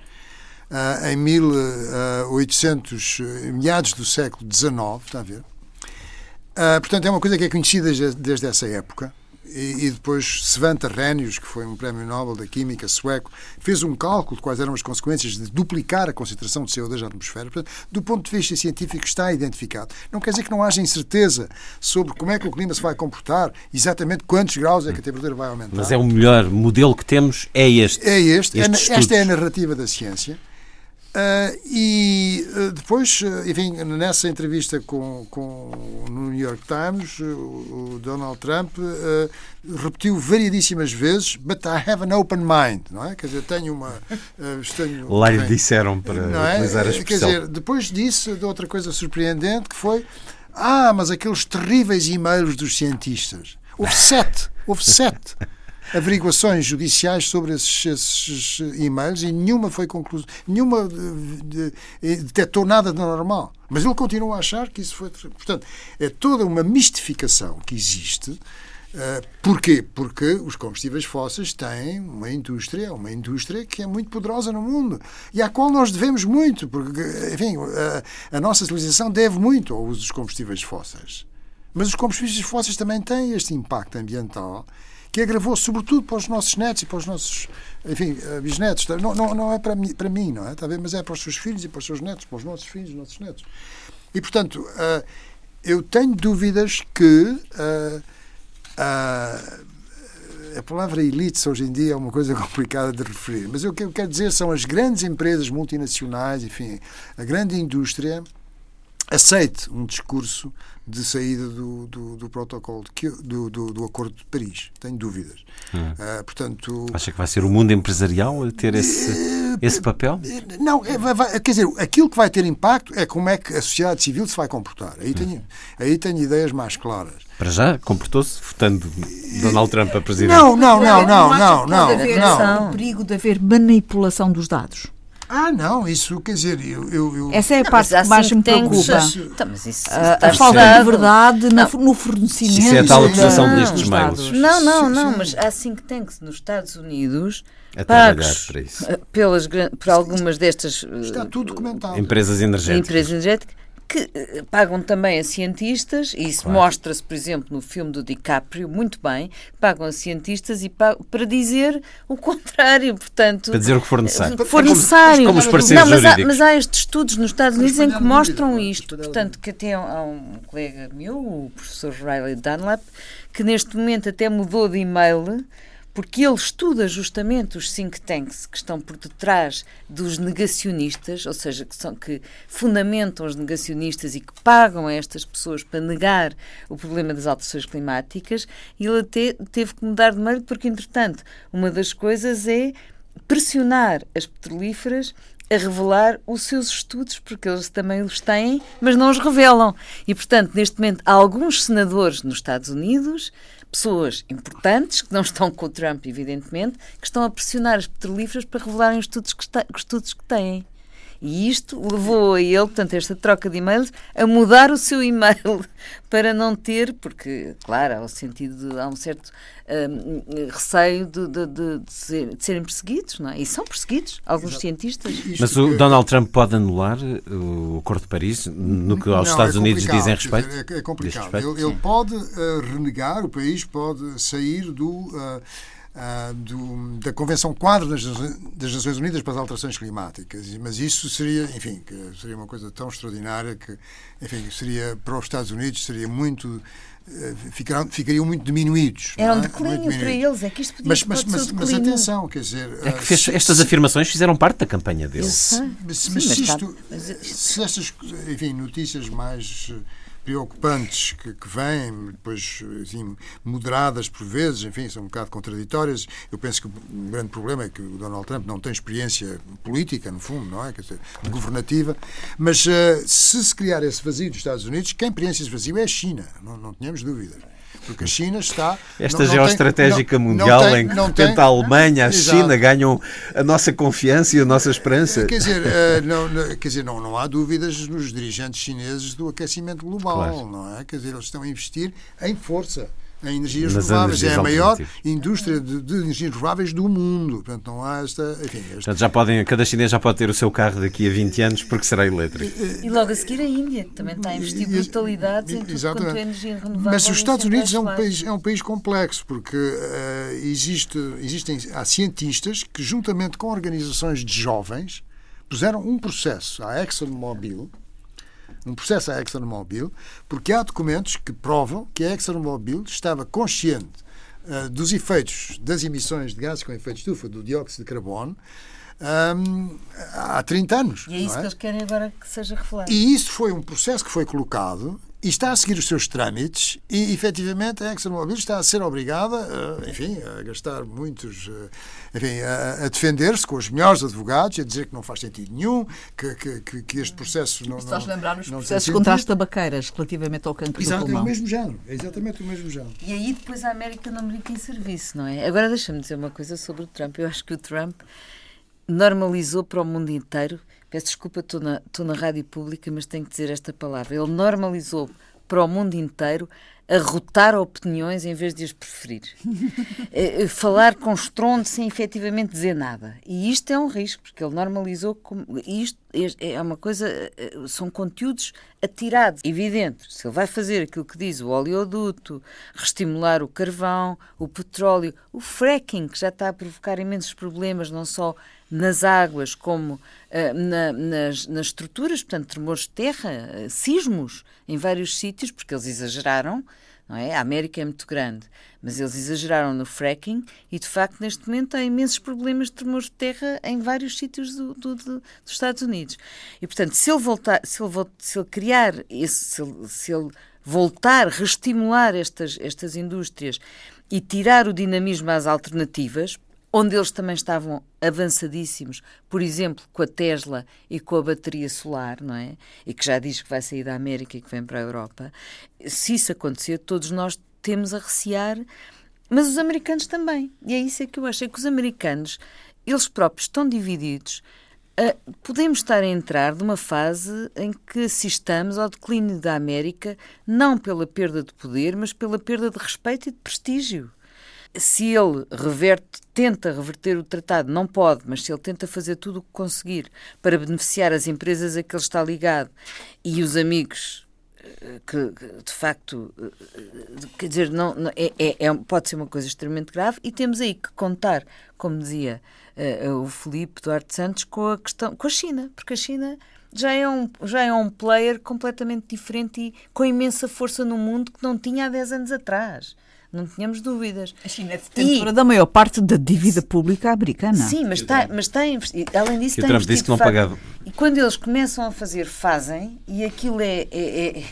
uh, em 1800, uh, meados do século XIX, está a ver? Uh, portanto, é uma coisa que é conhecida desde essa época e, e depois Svante Arrhenius, que foi um prémio Nobel da Química sueco, fez um cálculo de quais eram as consequências de duplicar a concentração de CO2 na atmosfera. Portanto, do ponto de vista científico está identificado. Não quer dizer que não haja incerteza sobre como é que o clima se vai comportar, exatamente quantos graus é que a temperatura vai aumentar. Mas é o melhor modelo que temos, é este. É este, é, esta é a narrativa da ciência. Uh, e uh, depois, uh, enfim, nessa entrevista com, com, no New York Times, o, o Donald Trump repetiu variedíssimas vezes, but I have an open mind, não é? Quer dizer, tenho uma... tenho, Lá lhe disseram para é? utilizar a expressão. Quer dizer, depois disse de outra coisa surpreendente, que foi, ah, mas aqueles terríveis e-mails dos cientistas. Houve sete, houve sete averiguações judiciais sobre esses, esses e-mails e nenhuma foi conclusiva, nenhuma de, de, detectou nada de normal. Mas ele continua a achar que isso foi. Portanto, é toda uma mistificação que existe. Uh, porquê? Porque os combustíveis fósseis têm uma indústria, uma indústria que é muito poderosa no mundo e à qual nós devemos muito, porque, enfim, a, a nossa civilização deve muito ao uso dos combustíveis fósseis. Mas os combustíveis fósseis também têm este impacto ambiental que agravou sobretudo para os nossos netos e para os nossos enfim, eh, bisnetos. Não, não, não é para mim, para mim, não é? A ver? Mas é para os seus filhos e para os seus netos, para os nossos filhos e nossos netos. E, portanto, uh, eu tenho dúvidas que uh, a palavra elites hoje em dia é uma coisa complicada de referir, mas o que eu quero dizer são as grandes empresas multinacionais, enfim, a grande indústria aceite um discurso de saída do, do, do protocolo de, do, do, do, Acordo de Paris. Tenho dúvidas. Hum. Uh, portanto, Acha que vai ser o mundo empresarial a ter esse, uh, esse papel? Não, é, vai, quer dizer, aquilo que vai ter impacto é como é que a sociedade civil se vai comportar. Aí, hum. tenho, aí tenho ideias mais claras. Para já, comportou-se votando Donald Trump a presidente? Não, não, não, não, não, não. não, não. O perigo de haver manipulação dos dados. Ah, não, isso quer dizer, eu. eu, eu... Essa é a parte que mais me preocupa. Então, mas isso, a, a falta de verdade na, no fornecimento. Isso é a tal acusação destes mails. Não, não, não, mas há think tanks nos Estados Unidos a pagos para isso. Pelas, por algumas destas Está tudo documentado. empresas energéticas. Empresas energéticas que eh, pagam também a cientistas, e isso claro. mostra-se, por exemplo, no filme do DiCaprio, muito bem, pagam a cientistas e pagam, para dizer o contrário, portanto... Para dizer o que for necessário. Eh, for necessário. Como, como os Não, mas há, mas há, estes estudos nos Estados Unidos em que mostram isto, portanto, que até há um colega meu, o professor Riley Dunlap, que neste momento até mudou de e-mail porque ele estuda justamente os think tanks que estão por detrás dos negacionistas, ou seja, que, são, que fundamentam os negacionistas e que pagam a estas pessoas para negar o problema das alterações climáticas, e ele até teve que mudar de meio, porque, entretanto, uma das coisas é pressionar as petrolíferas a revelar os seus estudos, porque eles também os têm, mas não os revelam. E, portanto, neste momento, há alguns senadores nos Estados Unidos pessoas importantes, que não estão com o Trump, evidentemente, que estão a pressionar as petrolíferas para revelarem os estudos que, está, estudos que têm. E isto levou a ele, portanto, esta troca de e-mails, a mudar o seu e-mail para não ter, porque, claro, há, o sentido de, há um certo um, receio de, de, de, ser, de, serem perseguidos, não é? E são perseguidos, alguns Exato. cientistas. Mas o Donald Trump pode anular uh, o Acordo de Paris no que aos não, Estados é Unidos dizem respeito? É, é complicado. Ele, ele, pode uh, renegar, o país pode sair do. Uh, uh, do, da Convenção Quadro das, das, Nações Unidas para as Alterações Climáticas. Mas isso seria, enfim, seria uma coisa tão extraordinária que, enfim, seria para os Estados Unidos seria muito eh, Ficaram, ficariam muito diminuídos. Era um é? declínio para eles, é que isto podia mas, mas, mas, mas atenção, quer dizer. É que fez, estas afirmações fizeram parte da campanha dele. Mas, Sim, mas, se, isto, se estas enfim, notícias mais preocupantes que, que vêm, depois assim, moderadas por vezes, enfim, são um bocado contraditórias. Eu penso que o grande problema é que o Donald Trump não tem experiência política, no fundo, não é? Quer dizer, governativa. Mas uh, se se criar esse vazio dos Estados Unidos, quem preenche esse vazio é a China, não, não tínhamos dúvidas porque a China está. Esta não, geoestratégica não, mundial não tem, em que, de repente, a Alemanha, a Exato. China ganham a nossa confiança e a nossa esperança. Quer dizer, uh, não, quer dizer não, não há dúvidas nos dirigentes chineses do aquecimento global, claro. não é? Quer dizer, eles estão a investir em força em energias Nas renováveis. Energias é a maior indústria de, de, energias renováveis do mundo. Portanto, não há esta. Enfim, esta... Portanto, já podem, cada chinês já pode ter o seu carro daqui a 20 anos porque será elétrico. E logo a seguir a Índia, que também está a investir brutalidades em tudo quanto é energia renovável. Mas os Estados Unidos é um, país, é um país complexo, porque uh, existe, existem, há cientistas que, juntamente com organizações de jovens, puseram um processo à ExxonMobil um processo à ExxonMobil, porque há documentos que provam que a ExxonMobil estava consciente uh, dos efeitos das emissões de gases com efeito de estufa, do dióxido de carbono, um, há 30 anos. E é isso é? que eles querem agora que seja revelado. E isso foi um processo que foi colocado e está a seguir os seus trâmites e, efetivamente, a ExxonMobil está a ser obrigada, eh, enfim, a gastar muitos, eh, enfim, a, a defender-se com os melhores advogados, a dizer que não faz sentido nenhum, que, que, que este processo não... Estás não, lembrar os não processos contra as tabaqueiras relativamente ao cancro Exato, do é o pulmão. mesmo género. É exatamente o mesmo género. E aí depois a América não brinca em serviço, não é? Agora deixa-me dizer uma coisa sobre o Trump. Eu acho que o Trump normalizou para o mundo inteiro. Peço desculpa, estou na, estou na rádio pública, mas tenho que dizer esta palavra. Ele normalizou para o mundo inteiro arrotar opiniões em vez de as preferir. Eh, eh, Falar com estrondo sem efetivamente dizer nada. E isto é um risco, porque ele normalizou. Como, isto é uma coisa. eh, São conteúdos atirados, evidente. Se ele vai fazer aquilo que diz o oleoduto, reestimular o carvão, o petróleo, o fracking, que já está a provocar imensos problemas, não só nas águas como eh, na- nas, nas estruturas, portanto, tremores de terra, eh, sismos em vários sítios, porque eles exageraram. Não é? A América é muito grande, mas eles exageraram no fracking e, de facto, neste momento há imensos problemas de tremores de terra em vários sítios do- do- do- dos Estados Unidos. E, portanto, se ele, voltar, se ele, vol- se ele criar, esse, se, ele, se ele voltar, reestimular estas, estas indústrias e tirar o dinamismo às alternativas, onde eles também estavam avançadíssimos, por exemplo, com a Tesla e com a bateria solar, não é? E que já diz que vai sair da América e que vem para a Europa. Se isso acontecer, todos nós temos a recear, mas os americanos também. E é isso é que eu acho, é que os americanos, eles próprios estão divididos. Ah, podemos estar a entrar numa fase em que assistamos ao declínio da América, não pela perda de poder, mas pela perda de respeito e de prestígio se ele reverte, tenta reverter o tratado, não pode, mas se ele tenta fazer tudo o que conseguir para beneficiar as empresas a que ele está ligado e os amigos eh, que, que, de facto eh, quer dizer não, não- é, é- é- pode ser uma coisa extremamente grave e temos aí que contar como dizia eh, o Filipe Duarte Santos com a questão com a China porque a China já é um já é um player completamente diferente e com imensa força no mundo que não tinha há 10 anos atrás não tínhamos dúvidas A China é detentora da maior parte da dívida pública americana. Sim, mas está, mas está a investi- além disso, Que o está Trump investido disse que não pagava. E quando eles começam a fazer, fazem, e aquilo é, é, é,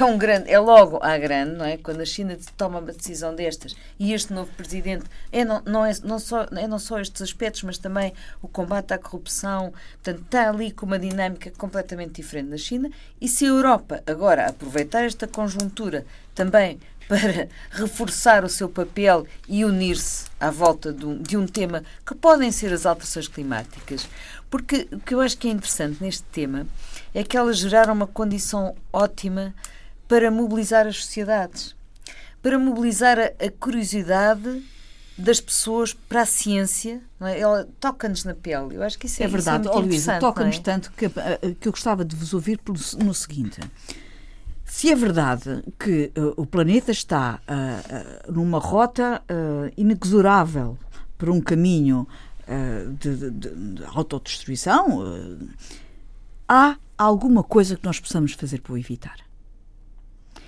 é um grande, é logo à grande, não é? Quando a China toma uma decisão destas e este novo presidente é não, não, é, não, só, é não só estes aspectos, mas também o combate à corrupção, portanto, está ali com uma dinâmica completamente diferente da China. E se a Europa agora aproveitar esta conjuntura também para reforçar o seu papel e unir-se à volta de um, de um tema que podem ser as alterações climáticas. Porque o que eu acho que é interessante neste tema é que elas geraram uma condição ótima para mobilizar as sociedades, para mobilizar a, a curiosidade das pessoas para a ciência, é? ela toca-nos na pele. Eu acho que isso é, É verdade, isso é Ó muito Luísa, toca-nos é? tanto que, eh, que eu gostava de vos ouvir no seguinte. Se é verdade que eh, o planeta está ah, ah, numa rota inexorável por um caminho de, de- de- de autodestruição, há alguma coisa que nós possamos fazer para o evitar.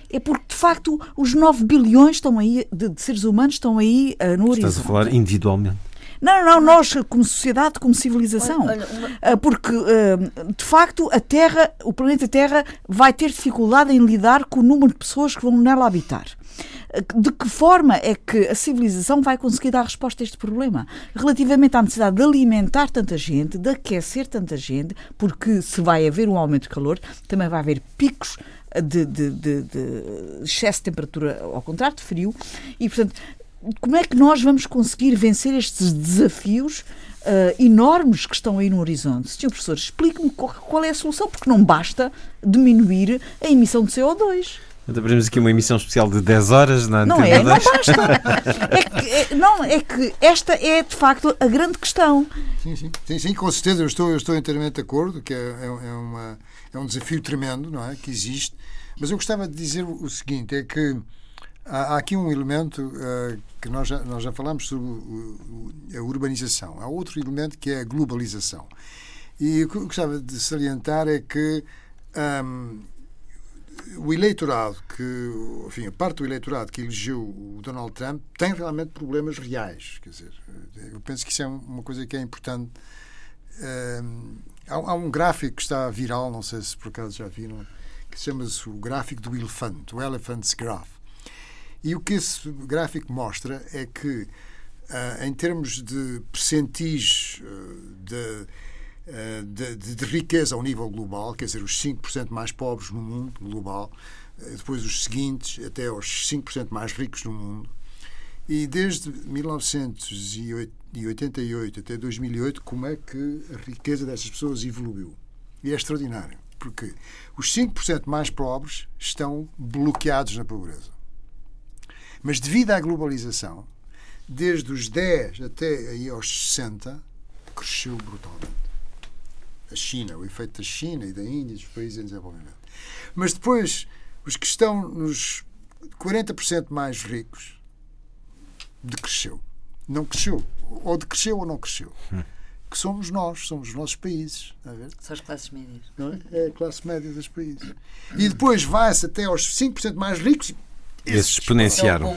É porque, de facto, os 9 bilhões estão aí, de, de seres humanos estão aí no horizonte. Estás a falar individualmente. Não, não, nós, como sociedade, como civilização. Olha, olha, Ah, Porque, ah, de facto, a Terra, o planeta Terra, vai ter dificuldade em lidar com o número de pessoas que vão nela habitar. De que forma é que a civilização vai conseguir dar resposta a este problema? Relativamente à necessidade de alimentar tanta gente, de aquecer tanta gente, porque se vai haver um aumento de calor, também vai haver picos de, de- de- de excesso de temperatura, ao contrário, de frio, e, portanto, como é que nós vamos conseguir vencer estes desafios ah, enormes que estão aí no horizonte? Senhor professor, explique-me qual, qual é a solução, porque não basta diminuir a emissão de CO2. Então, abrimos aqui uma emissão especial de 10 horas na Não é? Não 10. basta. É que, é- não, é que esta é, de facto, a grande questão. Sim, sim, sim, sim, com certeza, eu estou, eu estou inteiramente de acordo, que é, é, é uma, é um desafio tremendo, não é? Que existe. Mas eu gostava de dizer o seguinte: é que há, aqui um elemento eh, que nós já, nós já falamos sobre o- a urbanização. Há outro elemento que é a globalização. E o que eu gostava de salientar é que ahm, o eleitorado que, enfim, a parte do eleitorado que elegeu o Donald Trump tem realmente problemas reais. Quer dizer, eu penso que isso é uma coisa que é importante há, há, um gráfico que está viral, não sei se por acaso já viram, que chama-se o gráfico do elefante, o Elephant's Graph. E o que esse gráfico mostra é que, uh, em termos de percentis de, uh, de, de, de, riqueza ao nível global, quer dizer, os 5% mais pobres no mundo global, depois os seguintes, até os 5% mais ricos no mundo, e desde 1988 até 2008, como é que a riqueza dessas pessoas evoluiu? E é extraordinário, porque os 5% mais pobres estão bloqueados na pobreza. Mas devido à globalização, desde os 10 até aí aos 60, cresceu brutalmente. A China, o efeito da China e da Índia, dos países em desenvolvimento. Mas depois, os que estão nos 40% mais ricos decresceu. Não cresceu. Ou decresceu ou não cresceu. Hum. Que somos nós, somos os nossos países. São as classes médias. Não é? é a classe média dos países. E depois vai-se até aos 5% mais ricos. Esses exponenciaram.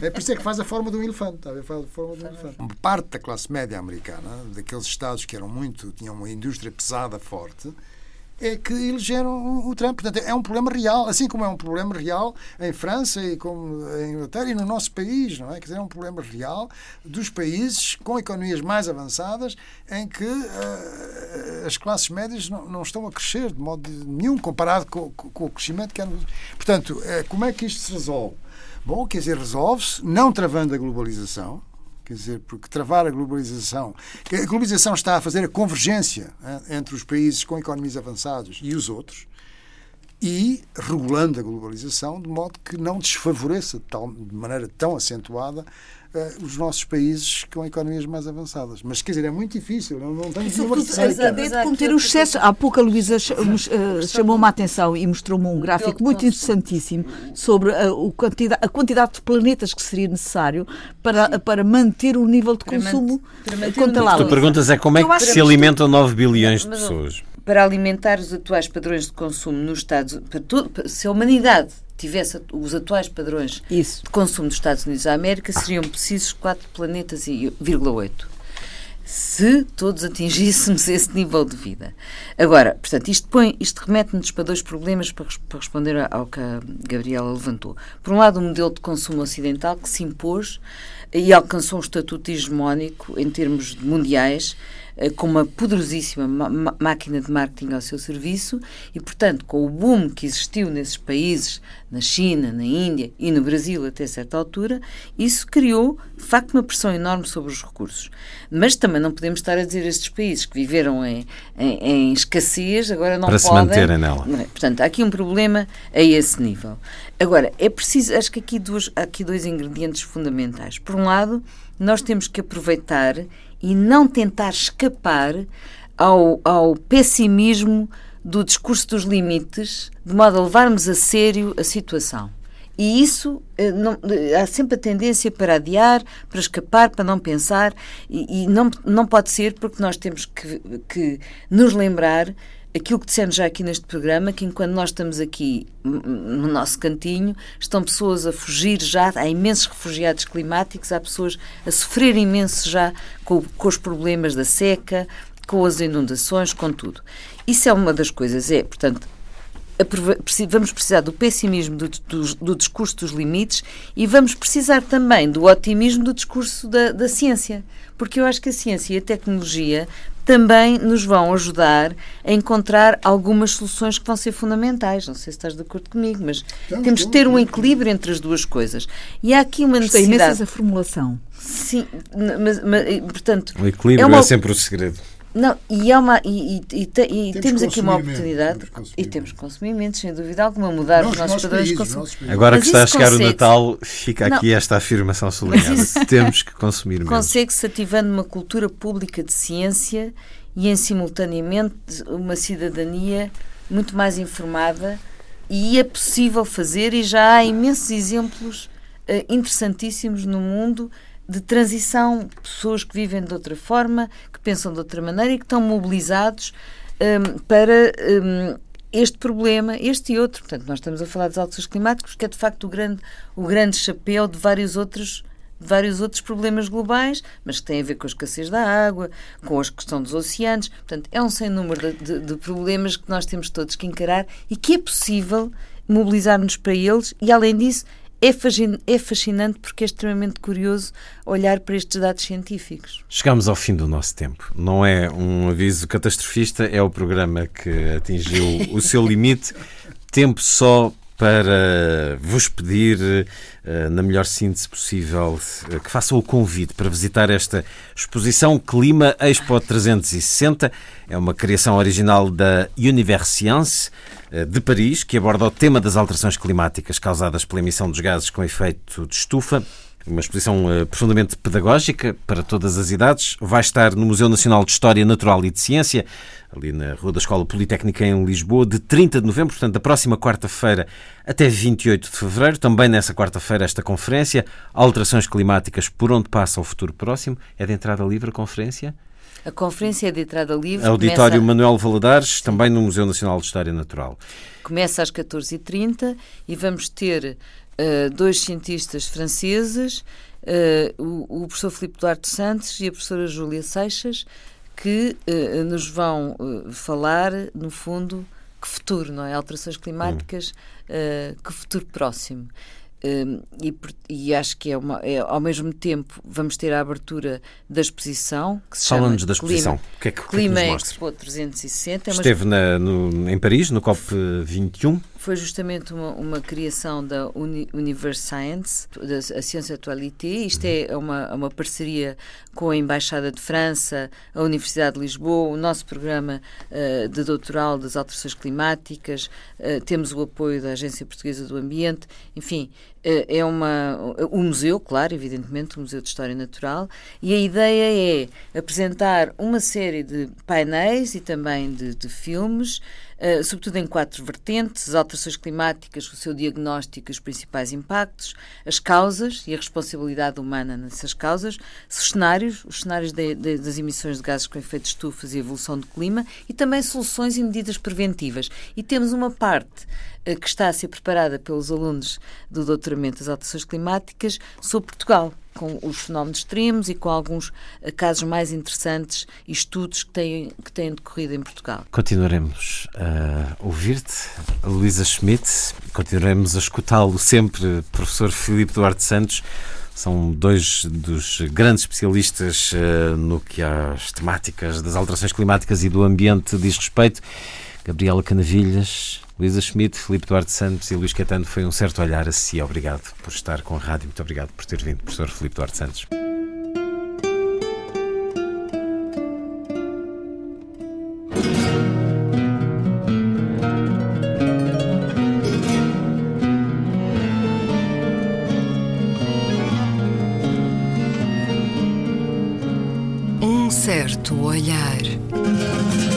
É por isso é que faz a forma de um elefante. Ver? Faz a forma de um elefante. Uma parte da classe média americana, daqueles estados que eram muito, tinham uma indústria pesada forte, é que elegeram o Trump. Portanto, é um problema real, assim como é um problema real em França e como em Inglaterra e no nosso país, não é? Quer dizer, é um problema real dos países com economias mais avançadas em que uh, as classes médias não, não, estão a crescer de modo nenhum comparado com, com, com o crescimento que é. Portanto, uh, como é que isto se resolve? Bom, quer dizer, resolve-se não travando a globalização, Quer dizer, porque travar a globalização. A globalização está a fazer a convergência entre os países com economias avançadas e os outros e regulando a globalização de modo que não desfavoreça de, tal, de maneira tão acentuada uh, os nossos países com economias mais avançadas. Mas, quer dizer, é muito difícil, não, não tenho nenhuma receita. De cometer o excesso. Há pouco a Luísa uh, chamou-me a atenção e mostrou-me um gráfico muito interessantíssimo sobre uh, o quantidade, a quantidade de planetas que seria necessário para, para manter o nível de consumo. Manter tu perguntas é como é que se alimentam 9 bilhões de pessoas. para alimentar os atuais padrões de consumo nos Estados Unidos, se a humanidade tivesse os atuais padrões Isso. de consumo dos Estados Unidos da América, seriam precisos 4 planetas e 8 se todos atingíssemos esse nível de vida. Agora, portanto, isto, põe, isto remete-nos para dois problemas para, para, responder ao que a Gabriela levantou. Por um lado, o modelo de consumo ocidental que se impôs e alcançou um estatuto hegemónico em termos mundiais com uma poderosíssima máquina de marketing ao seu serviço e, portanto, com o boom que existiu nesses países, na China, na Índia e no Brasil até certa altura, isso criou, de facto, uma pressão enorme sobre os recursos. Mas também não podemos estar a dizer a estes países que viveram em, em, em escassez, agora não Para podem... Para se manterem nela. É? Portanto, há aqui um problema a esse nível. Agora, é preciso, acho que aqui, duas, há aqui dois ingredientes fundamentais. Por um lado, nós temos que aproveitar e não tentar escapar ao, ao pessimismo do discurso dos limites, de modo a levarmos a sério a situação. E isso eh, não, eh, há sempre a tendência para adiar, para escapar, para não pensar, e, e não, não pode ser porque nós temos que, que nos lembrar aquilo que dissemos já aqui neste programa, que enquanto nós estamos aqui no nosso cantinho, estão pessoas a fugir já, há imensos refugiados climáticos, há pessoas a sofrer imenso já com, com os problemas da seca, com as inundações, com tudo. Isso é uma das coisas, é, portanto, vamos precisar do pessimismo do, do, do, discurso dos limites e vamos precisar também do otimismo do discurso da, da ciência. Porque eu acho que a ciência e a tecnologia também nos vão ajudar a encontrar algumas soluções que vão ser fundamentais. Não sei se estás de acordo comigo, mas então, temos de ter um equilíbrio entre as duas coisas. E há aqui uma necessidade. Gostei imenso formulação. Sim, mas, mas, portanto. O equilíbrio é, uma... é sempre o segredo. Não, e, é uma, e, e, e, e temos, aqui uma oportunidade temos e temos que consumir menos, sem dúvida alguma, mudar os nossos padrões de consumo. Agora Mas que está a chegar o Natal, fica aqui não. esta afirmação sublinhada. temos que consumir menos. Consegue-se ativando uma cultura pública de ciência e, em simultaneamente, uma cidadania muito mais informada e é possível fazer e já há imensos exemplos uh, interessantíssimos no mundo de transição, pessoas que vivem de outra forma, que pensam de outra maneira e que estão mobilizados um, para um, este problema, este e outro. Portanto, nós estamos a falar dos alterações climáticos, que é de facto o grande, o grande chapéu de vários outros de vários outros problemas globais, mas que têm a ver com a escassez da água, com a questão dos oceanos. Portanto, é um sem número de, de, de problemas que nós temos todos que encarar e que é possível mobilizar-nos para eles e, além disso, é, é fascinante porque é extremamente curioso olhar para estes dados científicos. Chegamos ao fim do nosso tempo. Não é um aviso catastrofista, é o programa que atingiu o seu limite. Tempo só para vos pedir, eh, na melhor síntese possível, eh, que façam o convite para visitar esta exposição Clima Expo 360. É uma criação original da Universcience de Paris, que aborda o tema das alterações climáticas causadas pela emissão dos gases com efeito de estufa. Uma exposição profundamente pedagógica para todas as idades. Vai estar no Museu Nacional de História Natural e de Ciência, ali na Rua da Escola Politécnica em Lisboa, de 30 de novembro, portanto, da próxima quarta-feira até 28 de fevereiro. Também nessa quarta-feira, esta conferência, Alterações Climáticas, por onde passa o futuro próximo. É de entrada livre a conferência? A conferência é de entrada livre. Auditório começa... Manuel Valadares, também no Museu Nacional de História Natural. Começa às 14h30 e vamos ter uh, dois cientistas franceses, uh, o, o professor Filipe Duarte Santos e a professora Júlia Seixas, que uh, nos vão falar, no fundo, que futuro, não é? Alterações climáticas, uh, que futuro próximo. E, e, acho que é, uma, é, ao mesmo tempo vamos ter a abertura da exposição que se Fala-nos chama da exposição. Clima, o que é que, Clima que é que Expo 360. É Esteve na, no, em Paris, no COP21 foi justamente uma, uma criação da Uni, Universe Science, da Ciência Atualité. Isto é uma, uma parceria com a Embaixada de França, a Universidade de Lisboa, o nosso programa uh, de doutoral das alterações climáticas, uh, temos o apoio da Agência Portuguesa do Ambiente, enfim, uh, é uma. O museu, claro, evidentemente, o Museu de História Natural, e a ideia é apresentar uma série de painéis e também de, de filmes. Uh, sobretudo em quatro vertentes: as alterações climáticas, o seu diagnóstico e os principais impactos, as causas e a responsabilidade humana nessas causas, os cenários, os cenários de, de, das emissões de gases com efeito de estufas e evolução do clima, e também soluções e medidas preventivas. E temos uma parte que está a ser preparada pelos alunos do doutoramento das alterações climáticas sobre Portugal com os fenómenos extremos e com alguns eh, casos mais interessantes e estudos que têm, que têm decorrido em Portugal. Continuaremos a ouvir-te, Luísa Schmidt, continuaremos a escutá-lo sempre, professor Filipe Duarte Santos. São dois dos grandes especialistas uh, no que às temáticas das alterações climáticas e do ambiente diz respeito. Gabriela Canavilhas, Luísa Schmidt, Filipe Duarte Santos e Luís Catano, foi um certo olhar a si. Obrigado por estar com a rádio. Muito obrigado por ter vindo, professor Filipe Duarte Santos. Um certo olhar.